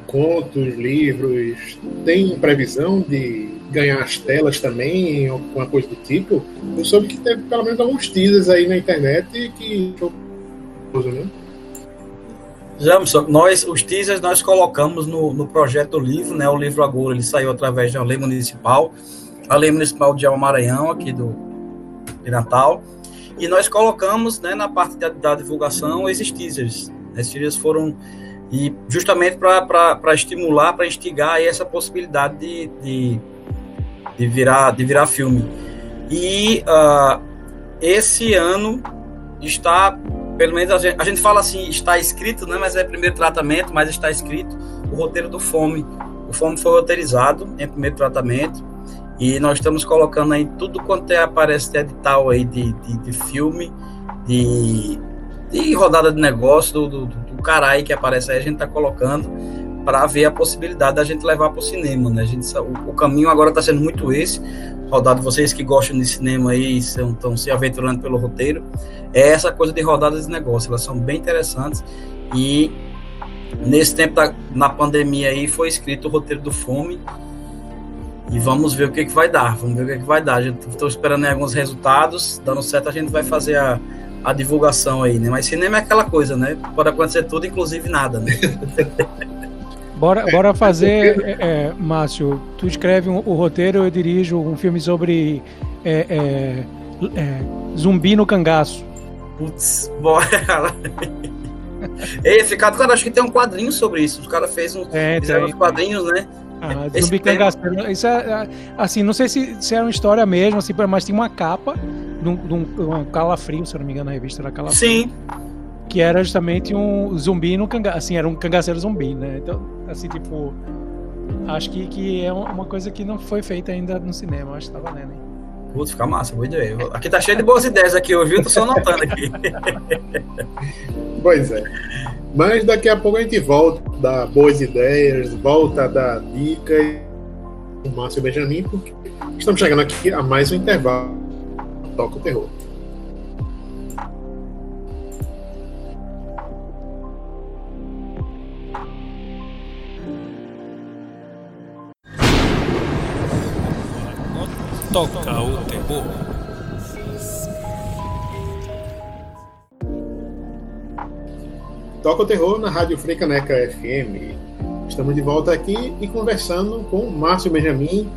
contos, livros, tem previsão de ganhar as telas também, alguma coisa do tipo? Eu soube que teve pelo menos alguns teasers aí na internet que. Né? Jamson, nós, os teasers nós colocamos no, no projeto livro, né? O livro agora ele saiu através da lei municipal, a lei municipal de Maranhão, aqui do de Natal. E nós colocamos né, na parte da, da divulgação esses teasers. Esses teasers foram e justamente para estimular, para instigar essa possibilidade de, de, de, virar, de virar filme. E uh, esse ano está, pelo menos a gente, a gente fala assim, está escrito, né, mas é primeiro tratamento, mas está escrito o roteiro do Fome. O Fome foi roteirizado em primeiro tratamento e nós estamos colocando aí tudo quanto é aparece de edital aí de, de, de filme, de, de rodada de negócio, do, do, do caralho que aparece aí, a gente está colocando para ver a possibilidade da gente levar para o cinema, né? A gente, o, o caminho agora está sendo muito esse, rodado vocês que gostam de cinema aí, estão se aventurando pelo roteiro, é essa coisa de rodadas de negócio, elas são bem interessantes. E nesse tempo da, na pandemia aí foi escrito o roteiro do Fome, e vamos ver o que, que vai dar. Vamos ver o que, que vai dar. Estou esperando alguns resultados. Dando certo, a gente vai fazer a, a divulgação aí, né? Mas cinema é aquela coisa, né? Pode acontecer tudo, inclusive nada, né? bora, bora fazer, é, é, Márcio. Tu escreve um, o roteiro, eu dirijo um filme sobre é, é, é zumbi no cangaço. Putz, bora! Ei, ficado, cara, acho que tem um quadrinho sobre isso. Os caras fez um, é, fizeram uns quadrinhos, né? Ah, zumbi cangaceiro. Isso é, é, assim, não sei se, se é uma história mesmo, assim, mas tinha uma capa de um, de um calafrio, se eu não me engano, na revista era calafrio. Sim. Que era justamente um zumbi no cangaceiro, assim, era um cangaceiro zumbi, né? Então, assim, tipo, acho que, que é uma coisa que não foi feita ainda no cinema, acho que tá valendo, hein? Putz, fica massa, boa ideia. Aqui tá cheio de boas ideias aqui, eu vi, tô só anotando aqui. pois é. Mas daqui a pouco a gente volta a dar boas ideias, volta a dar dicas com o Márcio Benjamin, porque estamos chegando aqui a mais um intervalo. Toca o terror. Toca o terror. Toca o Terror na Rádio Freicaneca FM. Estamos de volta aqui e conversando com Márcio Benjamin,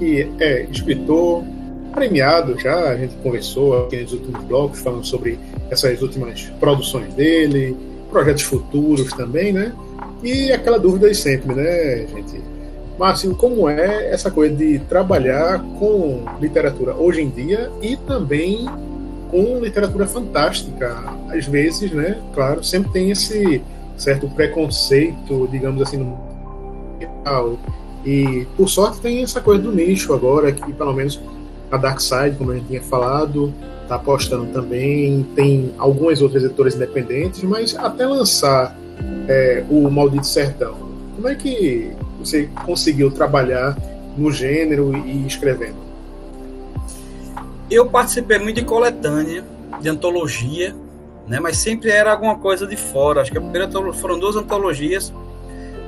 que é escritor, premiado já, a gente conversou aqui nos últimos blocos falando sobre essas últimas produções dele, projetos futuros também, né? E aquela dúvida de sempre, né, gente? Márcio, como é essa coisa de trabalhar com literatura hoje em dia e também com literatura fantástica? Às vezes, né, claro, sempre tem esse certo preconceito, digamos assim, no e por sorte tem essa coisa do nicho agora, que pelo menos a Dark Side, como a gente tinha falado, está apostando também. Tem algumas outras editoras independentes, mas até lançar é, o Maldito Sertão, como é que você conseguiu trabalhar no gênero e escrevendo? Eu participei muito de coletânea, de antologia, né? mas sempre era alguma coisa de fora. Acho que a primeira foram duas antologias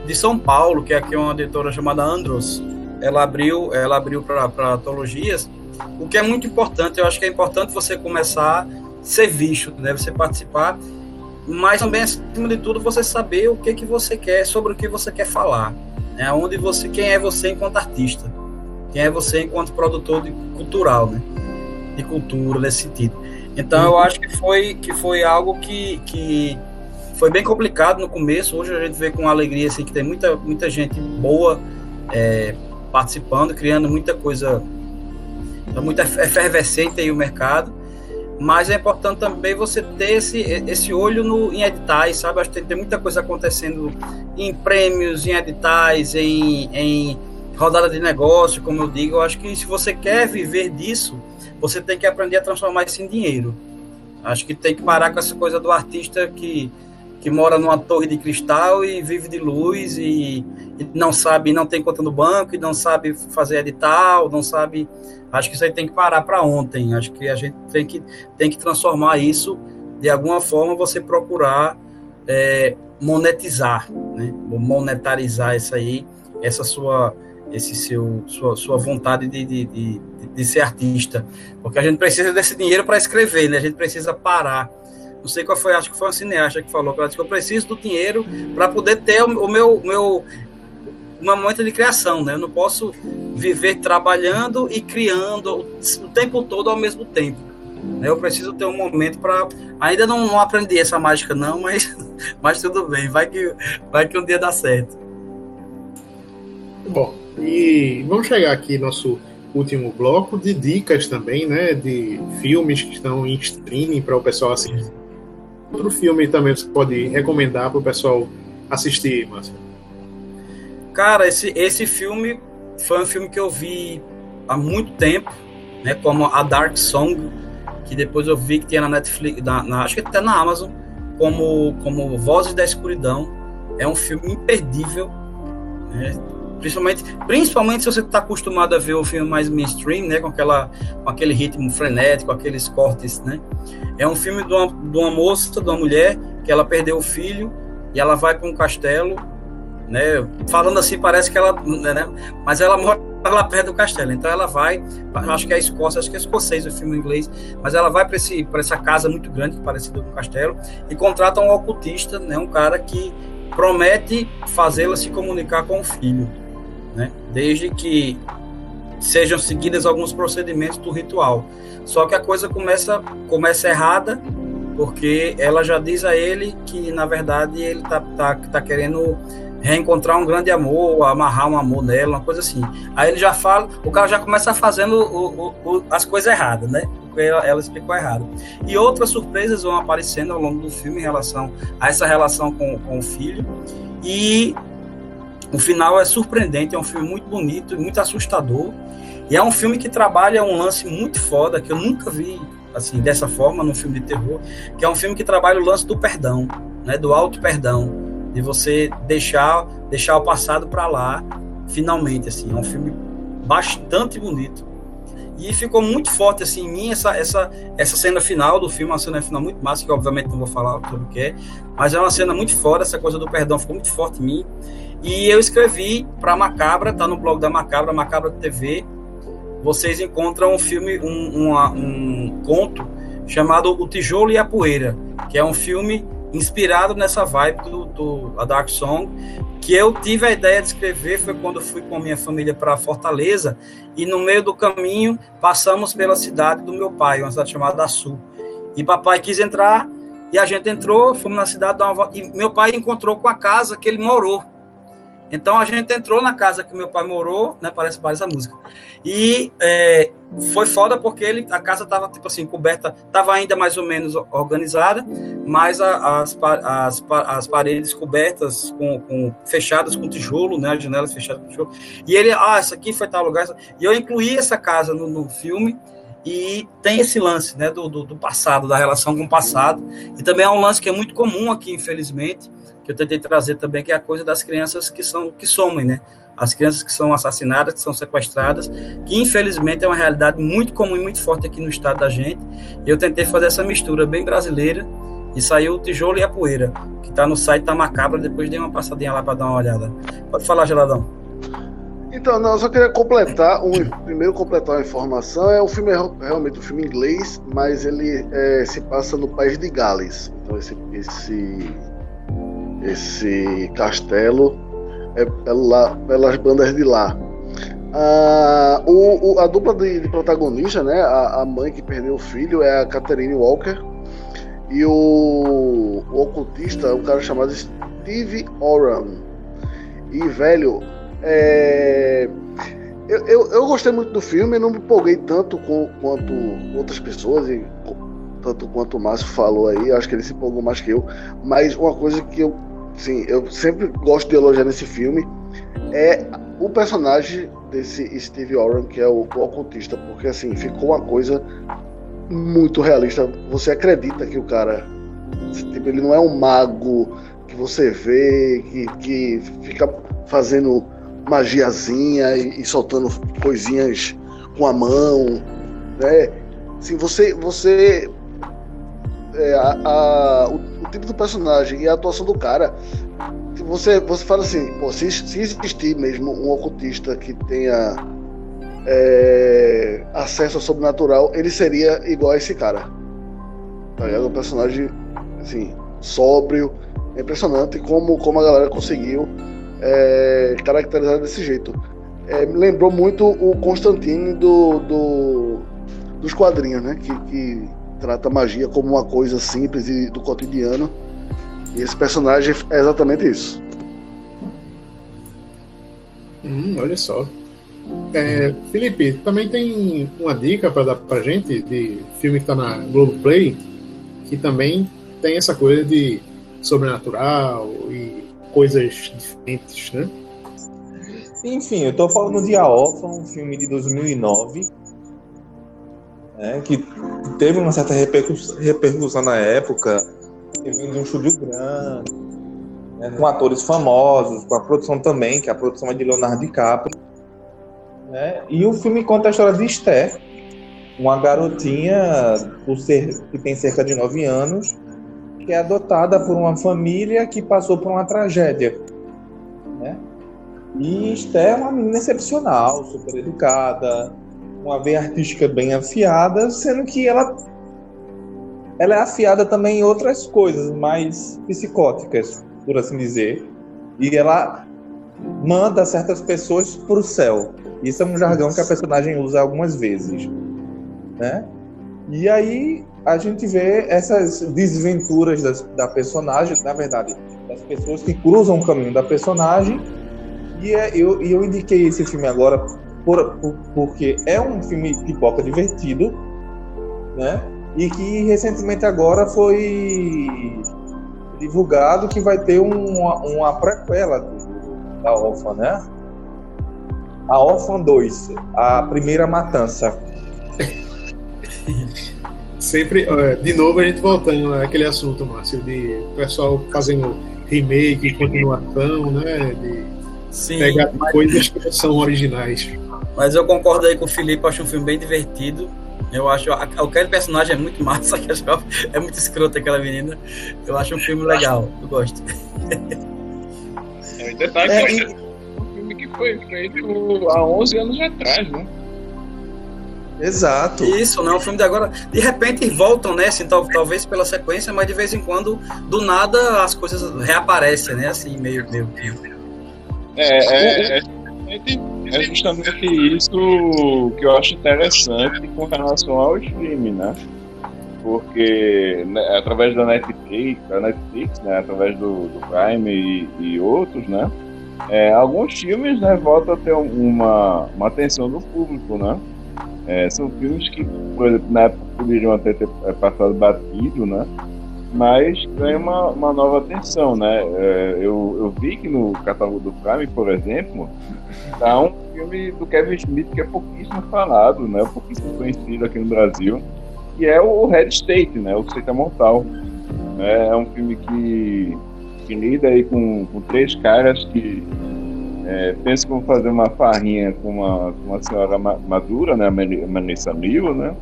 de São Paulo, que é aqui uma editora chamada Andros. Ela abriu, ela abriu para antologias, o que é muito importante. Eu acho que é importante você começar a ser visto, né? Você participar, mas também acima de tudo você saber o que que você quer, sobre o que você quer falar, né? Onde você, quem é você enquanto artista, quem é você enquanto produtor de, cultural, né? De cultura nesse sentido. Então eu acho que foi que foi algo que, que foi bem complicado no começo. Hoje a gente vê com alegria assim, que tem muita, muita gente boa é, participando, criando muita coisa, muito efervescente aí o mercado. Mas é importante também você ter esse, esse olho no, em editais, sabe? Acho que tem, tem muita coisa acontecendo em prêmios, em editais, em, em rodada de negócio, como eu digo. Eu acho que se você quer viver disso, você tem que aprender a transformar isso em dinheiro. Acho que tem que parar com essa coisa do artista que que mora numa torre de cristal e vive de luz e, e, não sabe, não tem conta no banco e não sabe fazer edital, não sabe. Acho que isso aí tem que parar para ontem. Acho que a gente tem que, tem que transformar isso de alguma forma, você procurar é, monetizar, né? monetarizar isso aí, essa sua esse seu sua, sua vontade de, de, de, de ser artista, porque a gente precisa desse dinheiro para escrever, né? A gente precisa parar não sei qual foi, acho que foi uma cineasta que falou, que ela disse que eu preciso do dinheiro para poder ter o, meu, meu uma momento de criação, né? Eu não posso viver trabalhando e criando o tempo todo ao mesmo tempo. Né? Eu preciso ter um momento para ainda não, não aprendi essa mágica não, mas mas tudo bem, vai que vai que um dia dá certo. Bom, e vamos chegar aqui nosso último bloco de dicas também, né, de filmes que estão em streaming para o pessoal assistir outro filme também você pode recomendar para o pessoal assistir, Márcio? Cara, esse, esse filme foi um filme que eu vi há muito tempo, né? Como a Dark Song, que depois eu vi que tinha na Netflix, na, na, acho que até na Amazon, como, como Vozes da Escuridão. É um filme imperdível, né? Principalmente, principalmente se você está acostumado a ver o filme mais mainstream, né, com, aquela, com aquele ritmo frenético, aqueles cortes, né? É um filme de uma, de uma moça, de uma mulher, que ela perdeu o filho e ela vai para um castelo, né? Falando assim, parece que ela, né? Mas ela mora lá perto do castelo, então ela vai, acho que é a Escócia, acho que é escocês o filme em inglês, mas ela vai para essa casa muito grande, parecida com um castelo, e contrata um ocultista, né? Um cara que promete fazê-la se comunicar com o filho né? Desde que sejam seguidas alguns procedimentos do ritual. Só que a coisa começa começa errada, porque ela já diz a ele que na verdade ele tá, tá, tá querendo reencontrar um grande amor, amarrar um amor nela, uma coisa assim. Aí ele já fala, o cara já começa fazendo o, o, o, as coisas erradas, né? Porque ela, ela, explicou errado. E outras surpresas vão aparecendo ao longo do filme em relação a essa relação com, com o filho. E o final é surpreendente, é um filme muito bonito e muito assustador. E é um filme que trabalha um lance muito foda, que eu nunca vi assim dessa forma num filme de terror, que é um filme que trabalha o lance do perdão, né, do alto perdão, de você deixar deixar o passado para lá, finalmente assim. É um filme bastante bonito. E ficou muito forte assim em mim essa, essa, essa cena final do filme, uma cena final muito massa, que obviamente não vou falar sobre o que é, mas é uma cena muito fora, essa coisa do perdão ficou muito forte em mim. E eu escrevi para Macabra, tá no blog da Macabra, Macabra TV. Vocês encontram um filme, um, um, um conto chamado O Tijolo e a Poeira, que é um filme inspirado nessa vibe do, do a Dark Song, que eu tive a ideia de escrever foi quando fui com a minha família para Fortaleza e no meio do caminho passamos pela cidade do meu pai, uma cidade chamada Açu. E papai quis entrar e a gente entrou, fomos na cidade uma, e meu pai encontrou com a casa que ele morou. Então a gente entrou na casa que meu pai morou, né? Parece parece a música. E é, foi foda porque ele, a casa estava tipo assim coberta, estava ainda mais ou menos organizada, mas a, as, as, as paredes cobertas com, com, fechadas com tijolo, né? As janelas fechadas com tijolo. E ele, ah, isso aqui foi tal lugar. E eu incluí essa casa no, no filme e tem esse lance, né? Do, do, do passado, da relação com o passado. E também é um lance que é muito comum aqui, infelizmente que eu tentei trazer também, que é a coisa das crianças que são que somem, né? As crianças que são assassinadas, que são sequestradas, que infelizmente é uma realidade muito comum e muito forte aqui no estado da gente. E eu tentei fazer essa mistura bem brasileira e saiu o tijolo e a poeira, que está no site da Macabra, depois dei uma passadinha lá para dar uma olhada. Pode falar, Geladão. Então, não, eu só queria completar, um, primeiro completar uma informação, é o filme é realmente um filme inglês, mas ele é, se passa no país de Gales. Então esse, esse esse castelo é pela, pelas bandas de lá. Ah, o, o, a dupla de, de protagonista, né, a, a, mãe que perdeu o filho é a Catherine Walker e o, o ocultista é um cara chamado Steve Oram. E, velho, é, eu, eu, eu, gostei muito do filme, não me empolguei tanto com, quanto outras pessoas, e tanto quanto o Márcio falou aí, acho que ele se empolgou mais que eu. Mas uma coisa que eu sim, eu sempre gosto de elogiar nesse filme é o personagem desse Steve Oren, que é o, o ocultista, porque assim, ficou uma coisa muito realista. Você acredita que o cara, tipo, ele não é um mago que você vê, que, que fica fazendo magiazinha e, e soltando coisinhas com a mão, né? Assim, você, você é, a, a, o, o, tipo do personagem e a atuação do cara, você, você fala assim, pô, se, se existir mesmo um ocultista que tenha é, acesso ao sobrenatural, ele seria igual a esse cara. Tá ligado? Um personagem, assim, sóbrio. É impressionante como, como a galera conseguiu é, caracterizar desse jeito. É, me lembrou muito o Constantine do, do, dos quadrinhos, né? Que, que trata a magia como uma coisa simples e do cotidiano. E esse personagem é exatamente isso. Hum, olha só. É, Felipe, também tem uma dica para dar pra gente de filme que tá na Globoplay, que também tem essa coisa de sobrenatural e coisas diferentes, né? Enfim, eu tô falando de A Órfã, um filme de 2009, né, que teve uma certa repercussão na época, teve de um estúdio grande, né, com atores famosos, com a produção também, que a produção é de Leonardo DiCaprio. Né, e o filme conta a história de Esther, uma garotinha que tem cerca de 9 anos, que é adotada por uma família que passou por uma tragédia. Né? E Esther é uma menina excepcional, super educada, uma veia artística bem afiada, sendo que ela ela é afiada também em outras coisas mais psicóticas, por assim dizer. E ela manda certas pessoas para o céu. Isso é um jargão que a personagem usa algumas vezes, né? E aí a gente vê essas desventuras das, da personagem, na verdade, das pessoas que cruzam o caminho da personagem. E é, eu, eu indiquei esse filme agora por, por, porque é um filme pipoca divertido, né? E que recentemente agora foi divulgado que vai ter uma, uma prequela do, da Orphan, né? A Orphan 2, a primeira matança. Sempre, de novo, a gente voltando naquele assunto, Márcio, de pessoal fazendo remake, continuação, né? De Sim, pegar coisas que são originais. Mas eu concordo aí com o Felipe, acho um filme bem divertido. Eu acho. Aquele personagem é muito massa, é muito escroto aquela menina. Eu acho um filme legal, eu gosto. É, detalhe é, é um filme que foi feito há 11 anos atrás, né? Exato. Isso, não é um filme de agora. De repente voltam, né? Assim, tal, talvez pela sequência, mas de vez em quando, do nada, as coisas reaparecem, né? Assim, meio. meio... É, é, é, é justamente isso que eu acho interessante com relação ao streaming, né? Porque né, através da Netflix, da Netflix, né? Através do, do Prime e, e outros, né? É, alguns filmes né, voltam a ter uma, uma atenção do público, né? É, são filmes que, por exemplo, na época poderiam até ter passado batido, né? Mas ganha uma, uma nova atenção, né? É, eu, eu vi que no catálogo do Prime, por exemplo, tá um filme do Kevin Smith que é pouquíssimo falado, né? Pouquíssimo conhecido aqui no Brasil, que é o Red State, né? O Seita Mortal. É, é um filme que, que lida aí com, com três caras que é, que vou fazer uma farrinha com uma, com uma senhora madura, né, a Melissa Liu, né?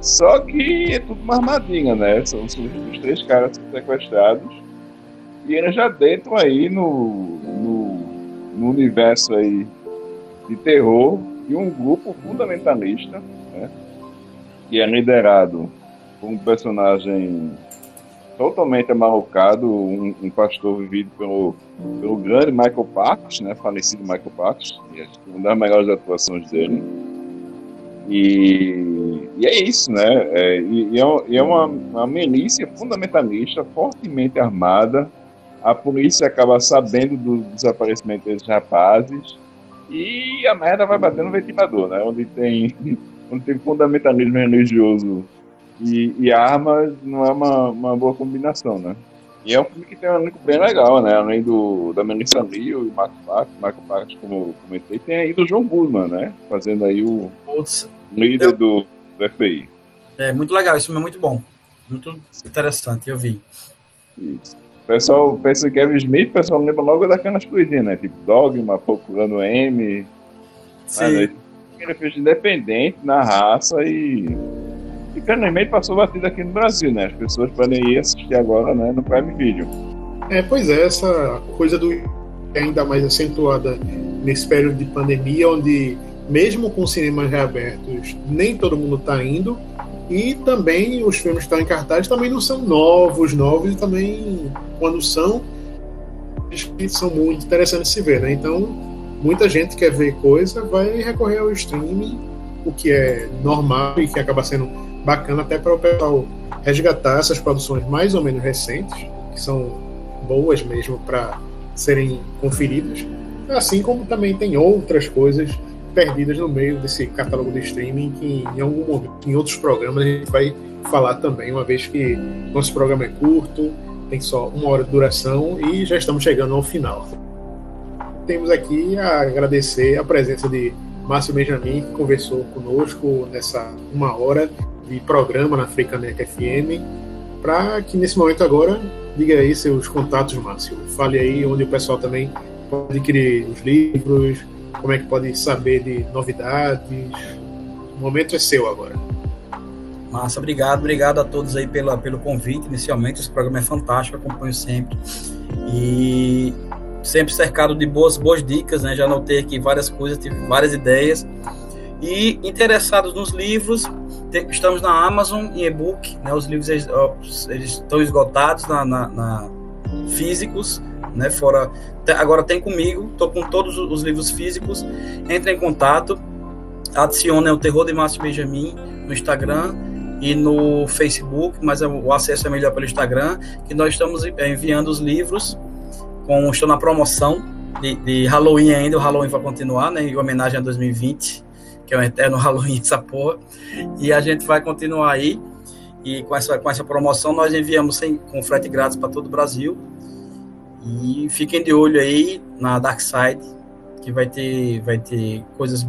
Só que é tudo uma armadinha, né? São os, os três caras sequestrados e eles já dentro aí no, no, no, universo aí de terror de um grupo fundamentalista, né? Que é liderado por um personagem totalmente amarrocado, um, um, pastor vivido pelo, pelo grande Michael Parks, né, falecido Michael Parks, uma das melhores atuações dele. E, e é isso, né? É, e, e, é, e é uma, uma milícia fundamentalista, fortemente armada. A polícia acaba sabendo do desaparecimento desses rapazes e a merda vai bater no ventilador, né? Onde tem, onde tem fundamentalismo religioso e, e armas não é uma, uma boa combinação, né? E é um filme que tem um elenco bem legal, né? Além do, da Melissa Leo e Marco Pax, Marco Pax, como comentei, tem aí do João Guzman, né? Fazendo aí o líder eu... do, do FBI. É muito legal, esse filme é muito bom. Muito interessante, eu vi. Isso. O pessoal pensa em Kevin Smith, o pessoal lembra logo daquelas coisinhas, né? Tipo Dogma, Procurando M. Sim. Ele fez independente na raça e e Carnegie passou batida aqui no Brasil, né? As pessoas podem ir assistir agora né, no Prime Video. É, pois é, essa coisa do é ainda mais acentuada nesse período de pandemia, onde mesmo com cinemas reabertos, nem todo mundo está indo, e também os filmes que estão em cartaz também não são novos, novos, e também, quando são, são muito interessantes de se ver, né? Então, muita gente quer ver coisa, vai recorrer ao streaming, o que é normal e que acaba sendo bacana até para o pessoal resgatar essas produções mais ou menos recentes, que são boas mesmo para serem conferidas, assim como também tem outras coisas perdidas no meio desse catálogo de streaming que em algum momento, em outros programas, a gente vai falar também, uma vez que nosso programa é curto, tem só uma hora de duração e já estamos chegando ao final. Temos aqui a agradecer a presença de Márcio Benjamin, que conversou conosco nessa uma hora de programa na Frecanec FM, para que nesse momento agora diga aí seus contatos, Márcio. Fale aí onde o pessoal também pode adquirir os livros, como é que pode saber de novidades. O momento é seu agora. Massa, obrigado, obrigado a todos aí pela, pelo convite inicialmente. Esse programa é fantástico, acompanho sempre. E sempre cercado de boas, boas dicas, né? Já anotei aqui várias coisas, tive várias ideias. E interessados nos livros, estamos na Amazon em e-book, né? Os livros eles, eles estão esgotados na, na, na, físicos, né? Fora agora tem comigo, estou com todos os livros físicos. Entre em contato, adicione o Terror de Márcio Benjamin no Instagram e no Facebook, mas o acesso é melhor pelo Instagram, que nós estamos enviando os livros com estou na promoção de, de Halloween ainda, o Halloween vai continuar, né? Em homenagem a 2020 que é o eterno Halloween essa porra. E a gente vai continuar aí. E com essa, com essa promoção nós enviamos sem, com frete grátis para todo o Brasil. E fiquem de olho aí na Dark Side, que vai ter, vai ter coisas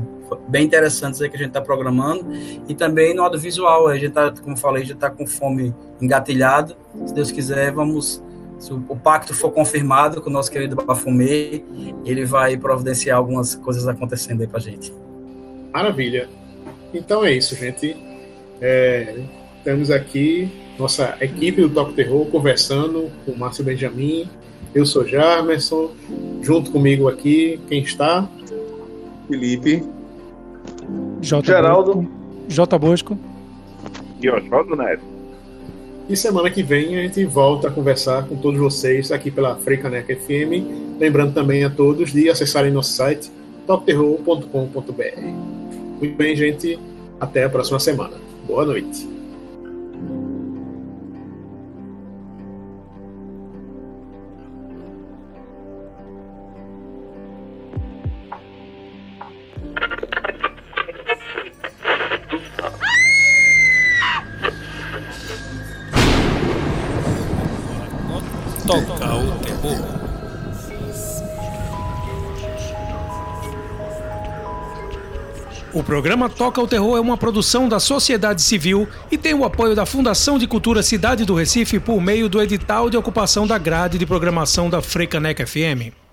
bem interessantes aí que a gente está programando. E também no audiovisual, a gente tá, como falei, gente está com fome engatilhada. Se Deus quiser, vamos. Se o, pacto for confirmado com o nosso querido Bafumê, ele vai providenciar algumas coisas acontecendo aí para gente. Maravilha. Então é isso, gente. É, temos aqui nossa equipe do Toque Terror conversando com o Márcio Benjamin. Eu sou Jarmerson. Junto comigo aqui, quem está? Felipe. J. Geraldo. J. Bosco. E Oswaldo Neto. E semana que vem a gente volta a conversar com todos vocês aqui pela Freicaneca FM. Lembrando também a todos de acessarem nosso site topterror.com.br. Muito bem, gente. Até a próxima semana. Boa noite. Programa Toca o Terror é uma produção da sociedade civil e tem o apoio da Fundação de Cultura Cidade do Recife por meio do edital de ocupação da grade de programação da Frecaneca FM.